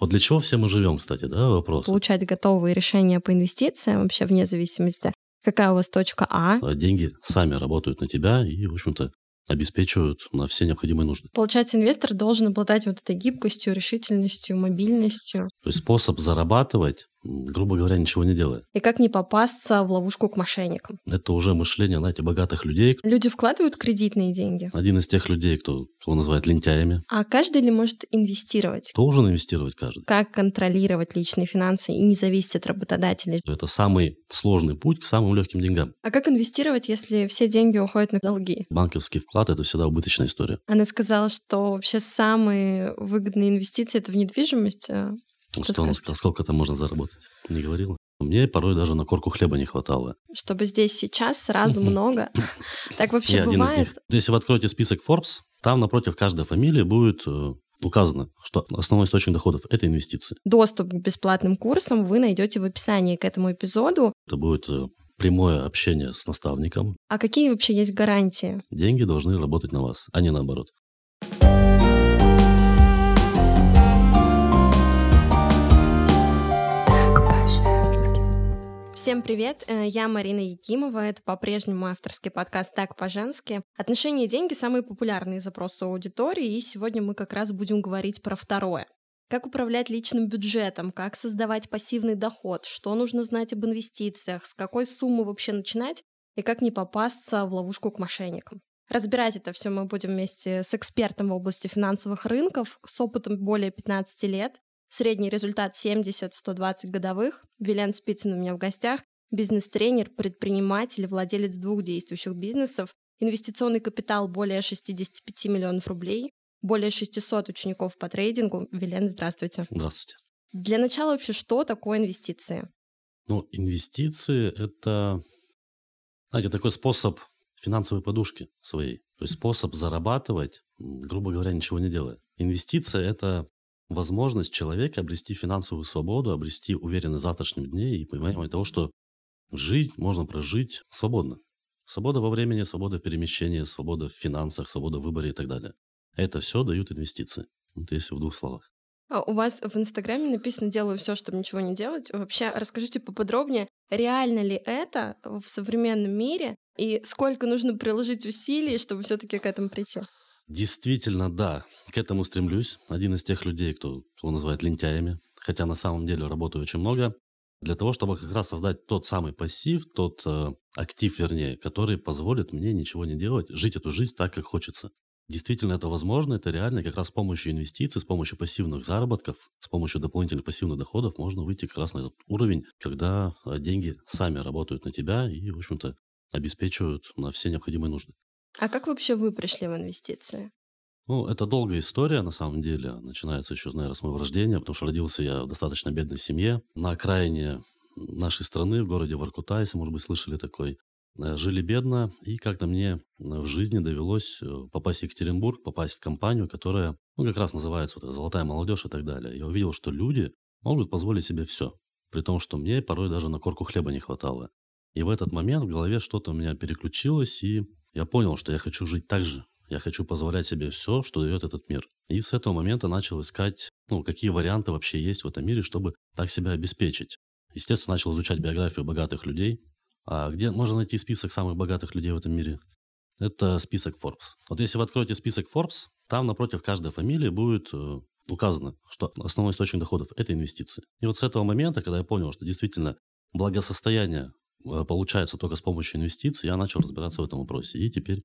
Вот для чего все мы живем, кстати, да, вопрос? Получать готовые решения по инвестициям вообще вне зависимости, какая у вас точка А. А деньги сами работают на тебя и, в общем-то, обеспечивают на все необходимые нужды. Получается, инвестор должен обладать вот этой гибкостью, решительностью, мобильностью. То есть способ зарабатывать, грубо говоря, ничего не делая. И как не попасться в ловушку к мошенникам. Это уже мышление, знаете, богатых людей. Люди вкладывают кредитные деньги. Один из тех людей, кто, кого называют лентяями. А каждый ли может инвестировать? Должен инвестировать каждый. Как контролировать личные финансы и не зависеть от работодателя? Это самый сложный путь к самым легким деньгам. А как инвестировать, если все деньги уходят на долги? Банковский вклад – это всегда убыточная история. Она сказала, что вообще самые выгодные инвестиции – это в недвижимость. А что, что он сказал, сколько там можно заработать? Не говорила. Мне порой даже на корку хлеба не хватало. Чтобы здесь сейчас сразу много. Так вообще Я бывает? один из них. Если вы откроете список Forbes, там напротив каждой фамилии будет э, указано, что основной источник доходов – это инвестиции. Доступ к бесплатным курсам вы найдете в описании к этому эпизоду. Это будет э, прямое общение с наставником. А какие вообще есть гарантии? Деньги должны работать на вас, а не наоборот. Всем привет, э, я Марина Якимова, это по-прежнему авторский подкаст «Так по-женски». Отношения и деньги – самые популярные запросы аудитории, и сегодня мы как раз будем говорить про второе. Как управлять личным бюджетом, как создавать пассивный доход, что нужно знать об инвестициях, с какой суммы вообще начинать и как не попасться в ловушку к мошенникам. Разбирать это все мы будем вместе с экспертом в области финансовых рынков с опытом более 15 лет. Средний результат 70-120 годовых. Вилен Спицын у меня в гостях. Бизнес-тренер, предприниматель, владелец двух действующих бизнесов. Инвестиционный капитал более 65 миллионов рублей. Более 600 учеников по трейдингу. Вилен, здравствуйте. Здравствуйте. Для начала вообще, что такое инвестиции? Ну, инвестиции – это, знаете, такой способ финансовой подушки своей. То есть способ зарабатывать, грубо говоря, ничего не делая. Инвестиция – это возможность человека обрести финансовую свободу, обрести уверенность в завтрашнем дне и понимание того, что жизнь можно прожить свободно. Свобода во времени, свобода в перемещении, свобода в финансах, свобода в выборе и так далее. Это все дают инвестиции. Вот если в двух словах. А у вас в Инстаграме написано «делаю все, чтобы ничего не делать». Вообще, расскажите поподробнее, реально ли это в современном мире и сколько нужно приложить усилий, чтобы все таки к этому прийти? Действительно, да, к этому стремлюсь. Один из тех людей, кто, кого называют лентяями, хотя на самом деле работаю очень много, для того, чтобы как раз создать тот самый пассив, тот э, актив, вернее, который позволит мне ничего не делать, жить эту жизнь так, как хочется. Действительно, это возможно, это реально. Как раз с помощью инвестиций, с помощью пассивных заработков, с помощью дополнительных пассивных доходов можно выйти как раз на этот уровень, когда э, деньги сами работают на тебя и, в общем-то, обеспечивают на все необходимые нужды. А как вообще вы пришли в инвестиции? Ну, это долгая история, на самом деле. Начинается еще, наверное, с моего рождения, потому что родился я в достаточно бедной семье. На окраине нашей страны, в городе Воркута, если, может быть, слышали такой. Э, жили бедно, и как-то мне в жизни довелось э, попасть в Екатеринбург, попасть в компанию, которая, ну, как раз называется вот, «Золотая молодежь» и так далее. Я увидел, что люди могут позволить себе все, при том, что мне порой даже на корку хлеба не хватало. И в этот момент в голове что-то у меня переключилось, и я понял, что я хочу жить так же. Я хочу позволять себе все, что дает этот мир. И с этого момента начал искать, ну, какие варианты вообще есть в этом мире, чтобы так себя обеспечить. Естественно, начал изучать биографию богатых людей. А где можно найти список самых богатых людей в этом мире? Это список Forbes. Вот если вы откроете список Forbes, там напротив каждой фамилии будет э, указано, что основной источник доходов – это инвестиции. И вот с этого момента, когда я понял, что действительно благосостояние получается только с помощью инвестиций, я начал разбираться в этом вопросе. И теперь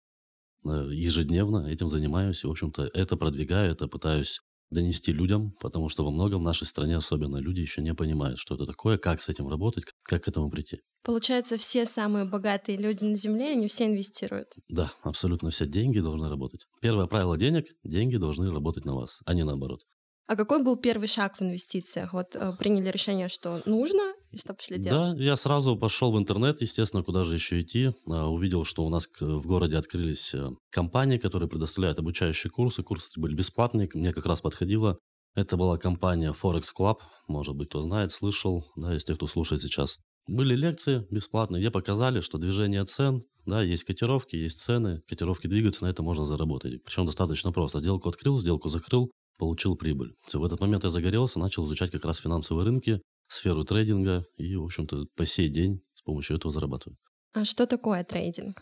э, ежедневно этим занимаюсь. И, в общем-то, это продвигаю, это пытаюсь донести людям, потому что во многом в нашей стране особенно люди еще не понимают, что это такое, как с этим работать, как к этому прийти. Получается, все самые богатые люди на Земле, они все инвестируют? Да, абсолютно все деньги должны работать. Первое правило денег – деньги должны работать на вас, а не наоборот. А какой был первый шаг в инвестициях? Вот э, приняли решение, что нужно, и что пошли делать? Да, я сразу пошел в интернет, естественно, куда же еще идти. А, увидел, что у нас в городе открылись э, компании, которые предоставляют обучающие курсы. Курсы были бесплатные, мне как раз подходило. Это была компания Forex Club, может быть, кто знает, слышал, да, из тех, кто слушает сейчас. Были лекции бесплатные, где показали, что движение цен, да, есть котировки, есть цены, котировки двигаются, на это можно заработать. Причем достаточно просто. Сделку открыл, сделку закрыл, получил прибыль. В этот момент я загорелся, начал изучать как раз финансовые рынки, сферу трейдинга и, в общем-то, по сей день с помощью этого зарабатываю. А что такое трейдинг?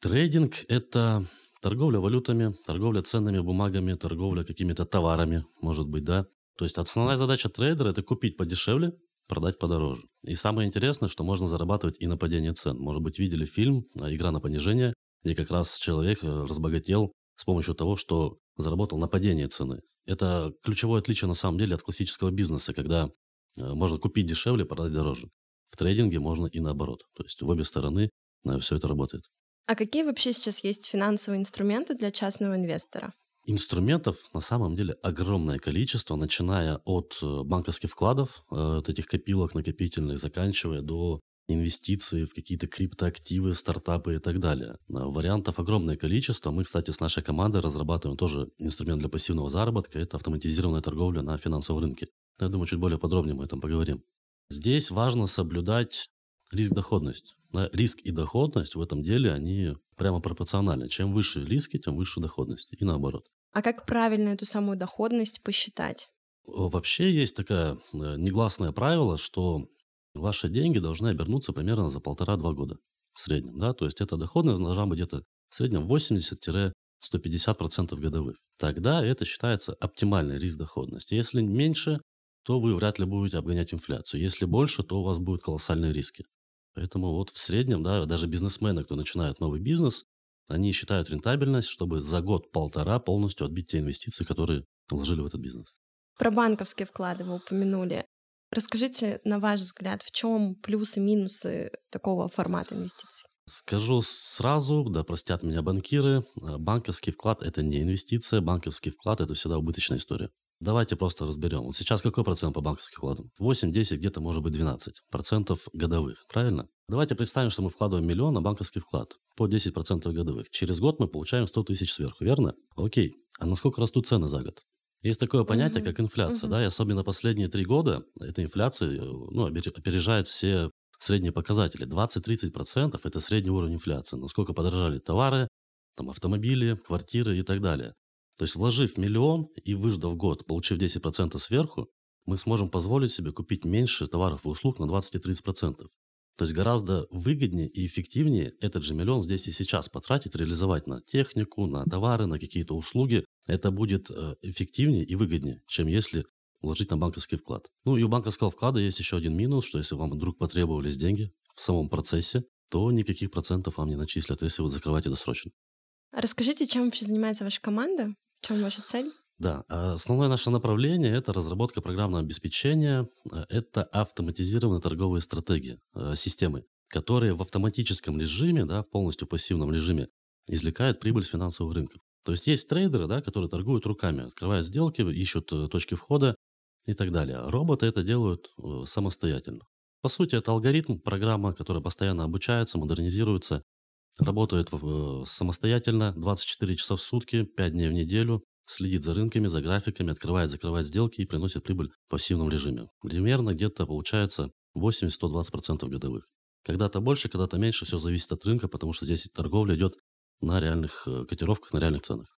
Трейдинг – это торговля валютами, торговля ценными бумагами, торговля какими-то товарами, может быть, да. То есть основная задача трейдера – это купить подешевле, продать подороже. И самое интересное, что можно зарабатывать и на падение цен. Может быть, видели фильм «Игра на понижение», где как раз человек э, разбогател с помощью того, что заработал на падение цены. Это ключевое отличие на самом деле от классического бизнеса, когда можно купить дешевле, продать дороже. В трейдинге можно и наоборот. То есть в обе стороны э, все это работает. А какие вообще сейчас есть финансовые инструменты для частного инвестора? Инструментов на самом деле огромное количество, начиная от э, банковских вкладов, от этих копилок накопительных, заканчивая до инвестиции в какие-то криптоактивы, стартапы и так далее. Вариантов огромное количество. Мы, кстати, с нашей командой разрабатываем тоже инструмент для пассивного заработка. Это автоматизированная торговля на финансовом рынке. Я думаю, чуть более подробнее мы об этом поговорим. Здесь важно соблюдать риск-доходность. Риск и доходность в этом деле, они прямо пропорциональны. Чем выше риски, тем выше доходность. И наоборот. А как правильно эту самую доходность посчитать? Вообще есть такое э, негласное правило, что ваши деньги должны обернуться примерно за полтора-два года в среднем. Да? То есть эта доходность должна быть где-то в среднем 80-150% годовых. Тогда это считается оптимальный риск доходности. Если меньше, то вы вряд ли будете обгонять инфляцию. Если больше, то у вас будут колоссальные риски. Поэтому вот в среднем, да, даже бизнесмены, кто начинает новый бизнес, они считают рентабельность, чтобы за год-полтора полностью отбить те инвестиции, которые вложили в этот бизнес. Про банковские вклады вы упомянули. Расскажите, на ваш взгляд, в чем плюсы и минусы такого формата инвестиций? Скажу сразу, да простят меня банкиры, э, банковский вклад – это не инвестиция, банковский вклад – это всегда убыточная история. Давайте просто разберем. Вот сейчас какой процент по банковским вкладам? 8, 10, где-то может быть 12 процентов годовых, правильно? Давайте представим, что мы вкладываем миллион на банковский вклад по 10 процентов годовых. Через год мы получаем 100 тысяч сверху, верно? Окей. А насколько растут цены за год? Есть такое понятие, как инфляция, да, и особенно последние три года эта инфляция э, ну, опережает все средние показатели. 20-30% это средний уровень инфляции. Насколько подорожали товары, там, автомобили, квартиры и так далее. То есть вложив миллион и выждав год, получив 10% сверху, мы сможем позволить себе купить меньше товаров и услуг на 20-30%. То есть гораздо выгоднее и эффективнее этот же миллион здесь и сейчас потратить, реализовать на технику, на товары, на какие-то услуги. Это будет э, эффективнее и выгоднее, чем если вложить на банковский вклад. Ну и у банковского вклада есть еще один минус, что если вам вдруг потребовались деньги в самом процессе, то никаких процентов вам не начислят, если вы закрываете досрочно. Расскажите, чем вообще занимается ваша команда? В чем ваша цель? Да, а основное наше направление – это разработка программного обеспечения, э, это автоматизированные торговые стратегии, э, системы, которые в автоматическом режиме, да, в полностью пассивном режиме извлекают прибыль с финансовых рынков. То есть есть трейдеры, да, которые торгуют руками, открывают сделки, ищут э, точки входа и так далее. Роботы это делают самостоятельно. По сути, это алгоритм, программа, которая постоянно обучается, модернизируется, работает самостоятельно 24 часа в сутки, 5 дней в неделю, следит за рынками, за графиками, открывает, закрывает сделки и приносит прибыль в пассивном режиме. Примерно где-то получается 80-120% годовых. Когда-то больше, когда-то меньше, все зависит от рынка, потому что здесь торговля идет на реальных э, котировках, на реальных ценах.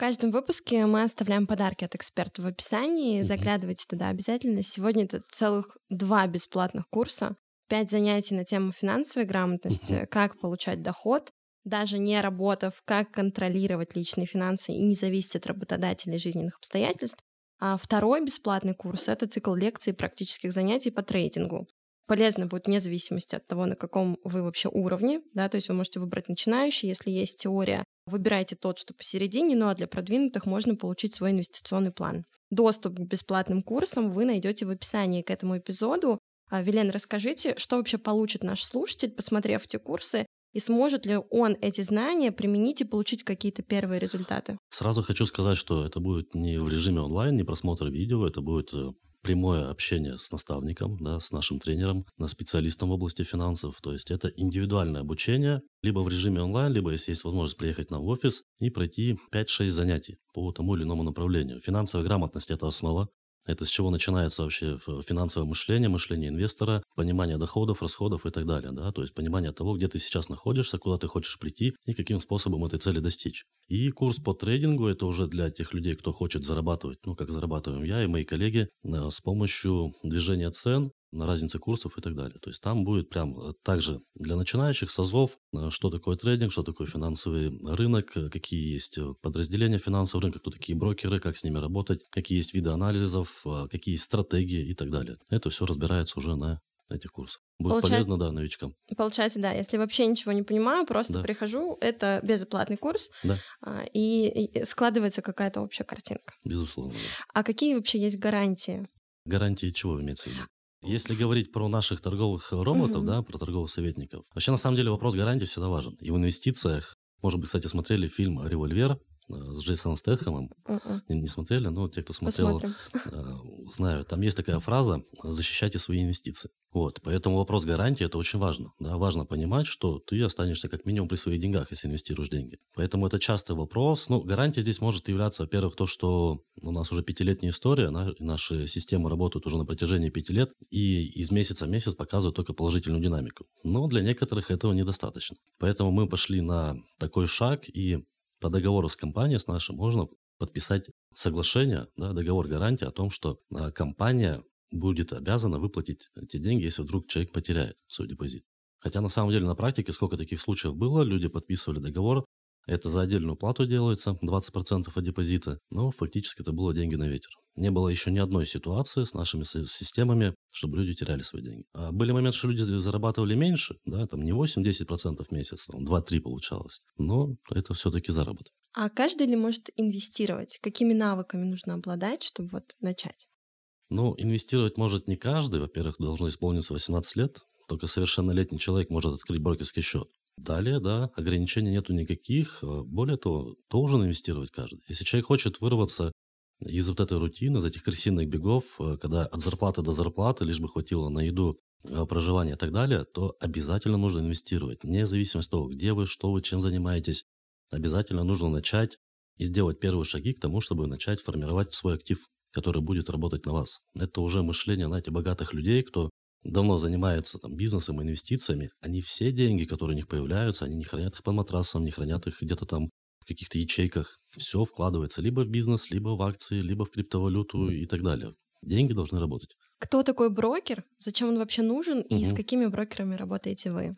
В каждом выпуске мы оставляем подарки от эксперта в описании. Заглядывайте туда обязательно. Сегодня это целых два бесплатных курса. Пять занятий на тему финансовой грамотности, как получать доход, даже не работав, как контролировать личные финансы и не зависеть от работодателя и жизненных обстоятельств. А второй бесплатный курс — это цикл лекций и практических занятий по трейдингу. Полезно будет вне зависимости от того, на каком вы вообще уровне, да, то есть вы можете выбрать начинающий, если есть теория, выбирайте тот, что посередине, ну а для продвинутых можно получить свой инвестиционный план. Доступ к бесплатным курсам вы найдете в описании к этому эпизоду. А, Вилен, расскажите, что вообще получит наш слушатель, посмотрев эти курсы, и сможет ли он эти знания применить и получить какие-то первые результаты? Сразу хочу сказать, что это будет не в режиме онлайн, не просмотр видео, это будет э, прямое общение с наставником, да, с нашим тренером, с специалистом в области финансов. То есть это индивидуальное обучение, либо в режиме онлайн, либо если есть возможность приехать нам в офис и пройти 5-6 занятий по тому или иному направлению. Финансовая грамотность – это основа. Это с чего начинается вообще финансовое мышление, мышление инвестора, понимание доходов, расходов и так далее. Да? То есть понимание того, где ты сейчас находишься, куда ты хочешь прийти и каким способом этой цели достичь. И курс по трейдингу – это уже для тех людей, кто хочет зарабатывать, ну, как зарабатываем я и мои коллеги, э, с помощью движения цен, на разнице курсов и так далее. То есть там будет прям э, также для начинающих созов, э, что такое трейдинг, что такое финансовый рынок, э, какие есть подразделения финансового рынка, кто такие брокеры, как с ними работать, какие есть виды анализов, какие есть стратегии и так далее. Это все разбирается уже на этих курсах. Будет Получается, полезно, да, новичкам. Получается, да, если вообще ничего не понимаю, просто да. прихожу, это безоплатный курс, да. А, и, и складывается какая-то общая картинка. Безусловно. Да. А какие вообще есть гарантии? Гарантии чего имеется в виду? Если говорить про наших торговых роботов, mm-hmm. да, про торговых советников, вообще на самом деле вопрос гарантии всегда важен. И в инвестициях, может быть, кстати, смотрели фильм «Револьвер», Э, с Джейсоном Стэтхэмом. Uh-uh. Не, не смотрели, но те, кто смотрел, э, знают. Там есть такая фраза «защищайте свои инвестиции». Вот, поэтому вопрос гарантии – это очень важно. Да? Важно понимать, что ты останешься как минимум при своих деньгах, если инвестируешь деньги. Поэтому это частый вопрос. Ну, гарантия здесь может являться, во-первых, то, что у нас уже пятилетняя история, на, наши системы работают уже на протяжении пяти лет, и из месяца в месяц показывают только положительную динамику. Но для некоторых этого недостаточно. Поэтому мы пошли на такой шаг и по договору с компанией, с нашей, можно подписать соглашение, да, договор гарантии о том, что а, компания будет обязана выплатить эти деньги, если вдруг человек потеряет свой депозит. Хотя на самом деле на практике сколько таких случаев было, люди подписывали договор, это за отдельную плату делается, 20% от депозита, но фактически это было деньги на ветер. Не было еще ни одной ситуации с нашими системами, чтобы люди теряли свои деньги. А были моменты, что люди зарабатывали меньше, да, там не 8-10% в месяц, там 2-3 получалось, но это все-таки заработок. А каждый ли может инвестировать? Какими навыками нужно обладать, чтобы вот начать? Ну, инвестировать может не каждый. Во-первых, должно исполниться 18 лет. Только совершеннолетний человек может открыть брокерский счет. Далее, да, ограничений нету никаких. Э, более того, должен инвестировать каждый. Если человек хочет вырваться из вот этой рутины, из этих крысиных бегов, э, когда от зарплаты до зарплаты, лишь бы хватило на еду, э, проживание и так далее, то обязательно нужно инвестировать. Вне зависимости от того, где вы, что вы, чем занимаетесь, обязательно нужно начать и сделать первые шаги к тому, чтобы начать формировать свой актив, который будет работать на вас. Это уже мышление, знаете, богатых людей, кто давно занимаются там, бизнесом, инвестициями, они все деньги, которые у них появляются, они не хранят их под матрасом, не хранят их где-то там в каких-то ячейках. Все вкладывается либо в бизнес, либо в акции, либо в криптовалюту и так далее. Деньги должны работать. Кто такой брокер? Зачем он вообще нужен? И угу. с какими брокерами работаете вы?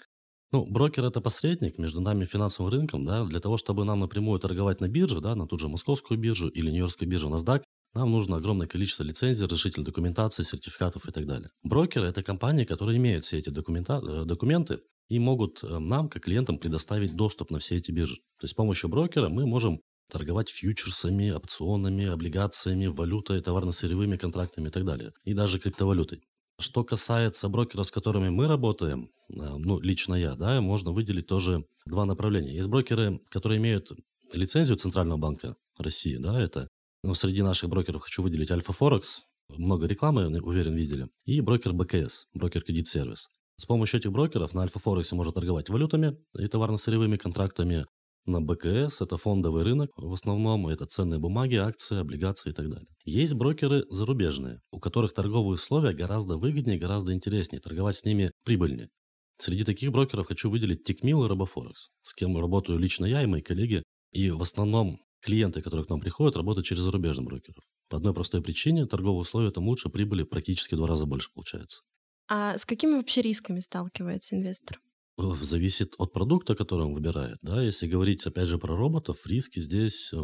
Ну, брокер это посредник между нами и финансовым рынком, да, для того, чтобы нам напрямую торговать на бирже, да, на ту же московскую биржу или нью-йоркскую биржу NASDAQ, нам нужно огромное количество лицензий, разрешительной документации, сертификатов и так далее. Брокеры – это компании, которые имеют все эти документа, э, документы и могут э, нам, как клиентам, предоставить доступ на все эти биржи. То есть с помощью брокера мы можем торговать фьючерсами, опционами, облигациями, валютой, товарно-сырьевыми контрактами и так далее. И даже криптовалютой. Что касается брокеров, с которыми мы работаем, э, ну, лично я, да, можно выделить тоже два направления. Есть брокеры, которые имеют лицензию Центрального банка России, да, это но среди наших брокеров хочу выделить Альфа Форекс, много рекламы, уверен, видели, и брокер БКС, брокер кредит сервис. С помощью этих брокеров на Альфа Форексе можно торговать валютами и товарно-сырьевыми контрактами. На БКС это фондовый рынок, в основном это ценные бумаги, акции, облигации и так далее. Есть брокеры зарубежные, у которых торговые условия гораздо выгоднее, гораздо интереснее, торговать с ними прибыльнее. Среди таких брокеров хочу выделить Тикмил и Робофорекс, с кем работаю лично я и мои коллеги. И в основном клиенты, которые к нам приходят, работают через зарубежных брокеров. По одной простой причине торговые условия там лучше, прибыли практически в два раза больше получается. А с какими вообще рисками сталкивается инвестор? Зависит от продукта, который он выбирает. Да? Если говорить, опять же, про роботов, риски здесь э,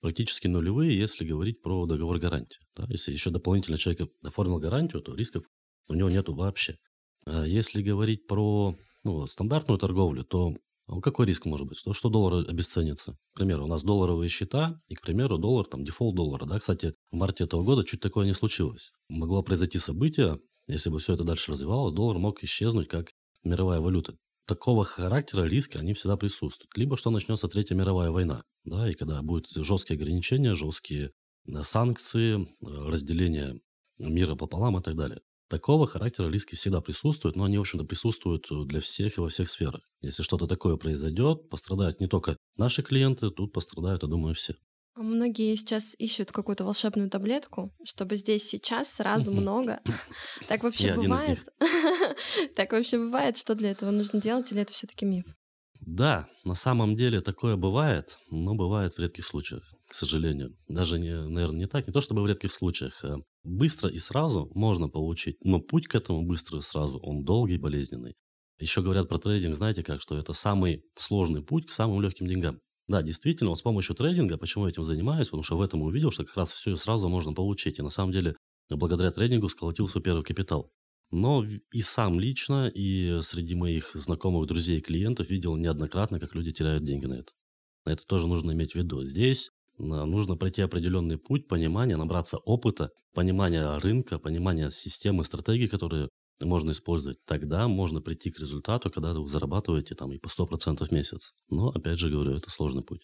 практически нулевые, если говорить про договор гарантии. Да? Если еще дополнительно человек оформил гарантию, то рисков у него нету вообще. А если говорить про ну, стандартную торговлю, то какой риск может быть? То, что доллар обесценится. К примеру, у нас долларовые счета, и, к примеру, доллар, там, дефолт доллара. Да? Кстати, в марте этого года чуть такое не случилось. Могло произойти событие, если бы все это дальше развивалось, доллар мог исчезнуть как мировая валюта. Такого характера риски, они всегда присутствуют. Либо что начнется Третья мировая война, да, и когда будут жесткие ограничения, жесткие э, санкции, э, разделение мира пополам и так далее. Такого характера риски всегда присутствуют, но они, в общем-то, присутствуют э, для всех и во всех сферах. Если что-то такое произойдет, пострадают не только наши клиенты, тут пострадают, я думаю, все. Многие сейчас ищут какую-то волшебную таблетку, чтобы здесь сейчас сразу много. Так вообще бывает? Так вообще бывает, что для этого нужно делать, или это все-таки миф? Да, на самом деле такое бывает, но бывает в редких случаях, к сожалению. Даже, не, наверное, не так, не то чтобы в редких случаях. А быстро и сразу можно получить, но путь к этому быстро и сразу, он долгий, болезненный. Еще говорят про трейдинг, знаете как, что это самый сложный путь к самым легким деньгам. Да, действительно, вот с помощью трейдинга, почему я этим занимаюсь, потому что в этом увидел, что как раз все и сразу можно получить. И на самом деле, благодаря трейдингу сколотил свой первый капитал. Но и сам лично, и среди моих знакомых, друзей и клиентов видел неоднократно, как люди теряют деньги на это. На это тоже нужно иметь в виду. Здесь а, нужно пройти определенный путь понимания, набраться опыта, понимания рынка, понимания системы, стратегий, которые можно использовать. Тогда можно прийти к результату, когда вы зарабатываете там и по 100% в месяц. Но, опять же говорю, это сложный путь.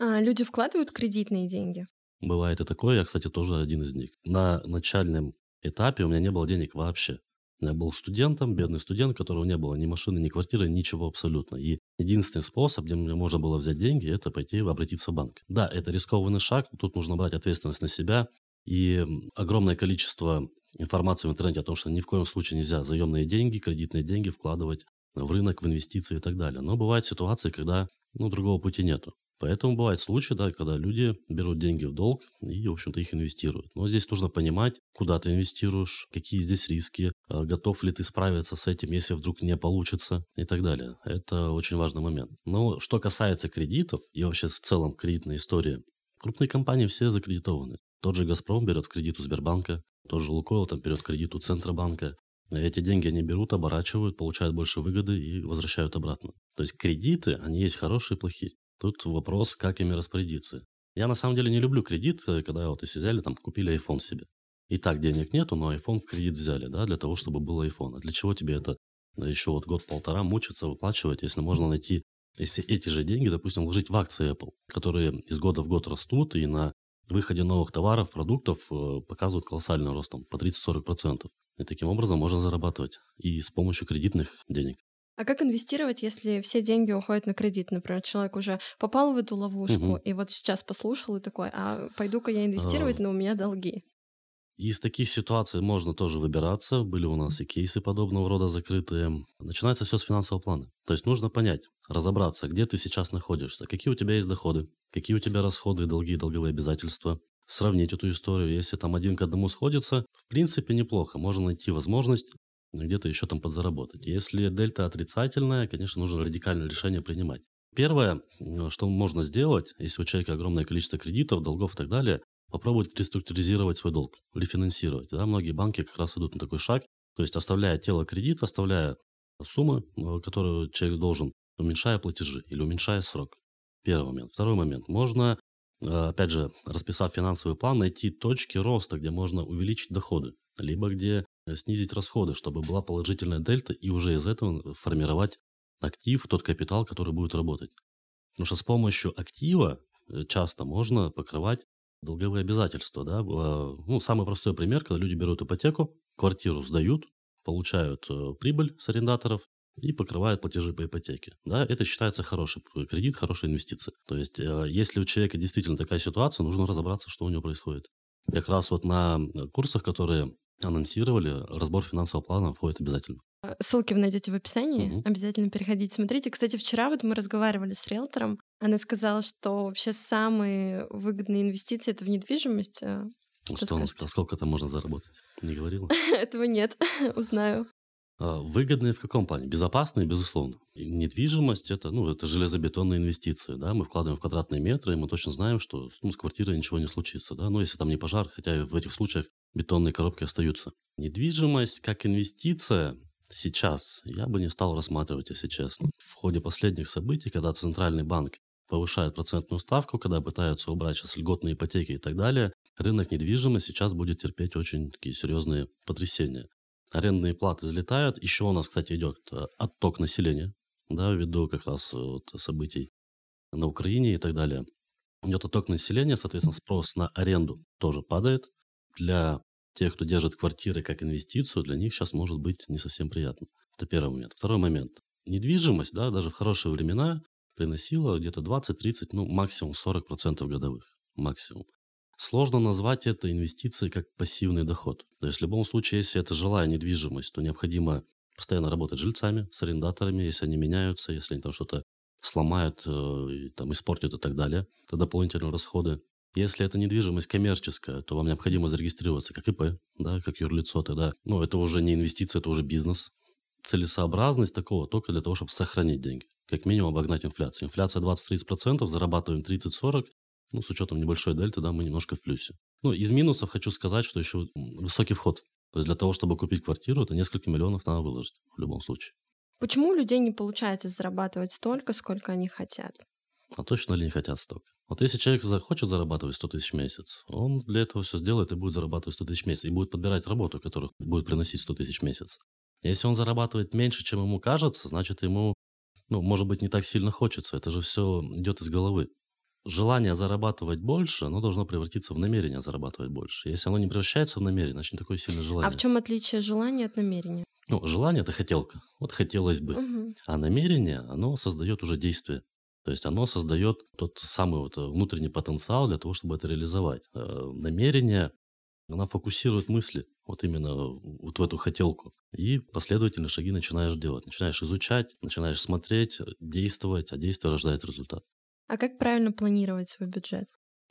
А люди вкладывают кредитные деньги? Бывает и такое. Я, кстати, тоже один из них. На начальном этапе у меня не было денег вообще. Я был студентом, бедный студент, у которого не было ни машины, ни квартиры, ничего абсолютно. И единственный способ, где мне можно было взять деньги, это пойти обратиться в банк. Да, это рискованный шаг, тут нужно брать ответственность на себя. И огромное количество информации в интернете о том, что ни в коем случае нельзя заемные деньги, кредитные деньги вкладывать в рынок, в инвестиции и так далее. Но бывают ситуации, когда ну, другого пути нету. Поэтому бывают случаи, да, когда люди берут деньги в долг и, в общем-то, их инвестируют. Но здесь нужно понимать, куда ты инвестируешь, какие здесь риски, а, готов ли ты справиться с этим, если вдруг не получится и так далее. Это очень важный момент. Но что касается кредитов и вообще в целом кредитной истории, крупные компании все закредитованы. Тот же «Газпром» берет кредит у Сбербанка, тот же «Лукойл» там берет кредит у Центробанка. Эти деньги они берут, оборачивают, получают больше выгоды и возвращают обратно. То есть кредиты, они есть хорошие и плохие. Тут вопрос, как ими распорядиться. Я на самом деле не люблю кредит, э, когда вот если взяли, там, купили iPhone себе. И так денег нету, но iPhone в кредит взяли, да, для того, чтобы был iPhone. А для чего тебе это еще вот год-полтора мучиться, выплачивать, если можно найти, если эти же деньги, допустим, вложить в акции Apple, которые из года в год растут и на выходе новых товаров, продуктов э, показывают колоссальный рост, там, по 30-40%. И таким образом можно зарабатывать и с помощью кредитных денег. А как инвестировать, если все деньги уходят на кредит? Например, человек уже попал в эту ловушку, угу. и вот сейчас послушал и такой, а пойду-ка я инвестировать, а... но у меня долги. Из таких ситуаций можно тоже выбираться. Были у нас и кейсы подобного рода закрытые. Начинается все с финансового плана. То есть нужно понять, разобраться, где ты сейчас находишься, какие у тебя есть доходы, какие у тебя расходы, долги, долговые обязательства. Сравнить эту историю. Если там один к одному сходится, в принципе неплохо. Можно найти возможность где-то еще там подзаработать. Если дельта отрицательная, конечно, нужно радикальное решение принимать. Первое, что можно сделать, если у человека огромное количество кредитов, долгов и так далее, попробовать реструктуризировать свой долг, рефинансировать. Да? Многие банки как раз идут на такой шаг, то есть оставляя тело кредита, оставляя суммы, э, которую человек должен, уменьшая платежи или уменьшая срок. Первый момент. Второй момент. Можно, э, опять же, расписав финансовый план, найти точки роста, где можно увеличить доходы, либо где снизить расходы, чтобы была положительная дельта, и уже из этого формировать актив, тот капитал, который будет работать. Потому что с помощью актива э, часто можно покрывать долговые обязательства. Да? А, ну, самый простой пример, когда люди берут ипотеку, квартиру сдают, получают э, прибыль с арендаторов и покрывают платежи по ипотеке. Да? Это считается хороший кредит, хорошая инвестиция. То есть, если у человека действительно такая ситуация, нужно разобраться, что у него происходит. Как раз вот на курсах, которые анонсировали, разбор финансового плана входит обязательно. Э, ссылки вы найдете в описании. Угу. Обязательно переходите, смотрите. Кстати, вчера вот мы разговаривали с риэлтором. Она сказала, что вообще самые выгодные инвестиции это в недвижимость. Э, что, что она сказала? Сколько там можно заработать? Не говорила? Этого нет. Узнаю. А, выгодные в каком плане? Безопасные, безусловно. недвижимость это, ну, это железобетонные инвестиции. Да? Мы вкладываем в квадратные метры, и мы точно знаем, что ну, с квартирой ничего не случится. Да? Но если там не пожар, хотя в этих случаях бетонные коробки остаются. Недвижимость как инвестиция сейчас я бы не стал рассматривать, если честно. В ходе последних событий, когда Центральный банк повышает процентную ставку, когда пытаются убрать сейчас льготные ипотеки и так далее, рынок недвижимости сейчас будет терпеть очень такие серьезные потрясения. Арендные платы взлетают. Еще у нас, кстати, идет э, отток населения, да, ввиду как раз э, вот событий на Украине и так далее. Идет отток населения, соответственно, спрос на аренду тоже падает для тех, кто держит квартиры как инвестицию, для них сейчас может быть не совсем приятно. Это первый момент. Второй момент. Недвижимость, да, даже в хорошие времена приносила где-то 20-30, ну максимум 40% годовых. максимум. Сложно назвать это инвестицией как пассивный доход. То есть в любом случае, если это жилая недвижимость, то необходимо постоянно работать с жильцами, с арендаторами, если они меняются, если они там что-то сломают, э, там, испортят и так далее. Это дополнительные расходы. Если это недвижимость коммерческая, то вам необходимо зарегистрироваться как ИП, да, как юрлицо тогда. Ну, это уже не инвестиция, это уже бизнес. Целесообразность такого только для того, чтобы сохранить деньги. Как минимум обогнать инфляцию. Инфляция 20-30%, зарабатываем 30-40%. Ну, с учетом небольшой дельты, да, мы немножко в плюсе. Ну, из минусов хочу сказать, что еще высокий вход. То есть для того, чтобы купить квартиру, это несколько миллионов надо выложить в любом случае. Почему у людей не получается зарабатывать столько, сколько они хотят? А точно ли не хотят столько? Вот если человек захочет зарабатывать 100 тысяч в месяц, он для этого все сделает и будет зарабатывать 100 тысяч в месяц, и будет подбирать работу, которая будет приносить 100 тысяч в месяц. Если он зарабатывает меньше, чем ему кажется, значит, ему, ну, может быть, не так сильно хочется. Это же все идет из головы. Желание зарабатывать больше, оно должно превратиться в намерение зарабатывать больше. Если оно не превращается в намерение, значит, не такое сильное желание. А в чем отличие желания от намерения? Ну, желание – это хотелка. Вот хотелось бы. Угу. А намерение, оно создает уже действие. То есть оно создает тот самый вот э, внутренний потенциал для того, чтобы это реализовать. Э, намерение, она фокусирует мысли вот именно вот в эту хотелку. И последовательно шаги начинаешь делать. Начинаешь изучать, начинаешь смотреть, действовать, а действие рождает результат. А как правильно планировать свой бюджет?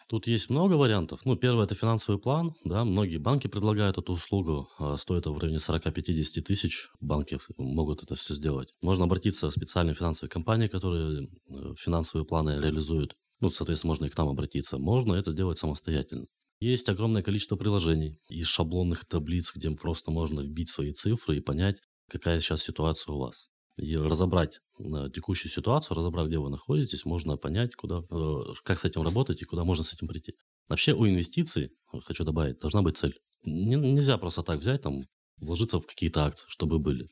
Тут есть много вариантов. Ну, первое – это финансовый план. Да, многие банки предлагают эту услугу. А, стоит в районе 40-50 тысяч. Банки могут это все сделать. Можно обратиться в специальные финансовые компании, которые э, финансовые планы реализуют. Ну, соответственно, можно и к нам обратиться. Можно это сделать самостоятельно. Есть огромное количество приложений и шаблонных таблиц, где просто можно вбить свои цифры и понять, какая сейчас ситуация у вас и разобрать э, текущую ситуацию, разобрать, где вы находитесь, можно понять, куда, э, как с этим работать и куда можно с этим прийти. Вообще у инвестиций, хочу добавить, должна быть цель. Не, нельзя просто так взять, там, вложиться в какие-то акции, чтобы были.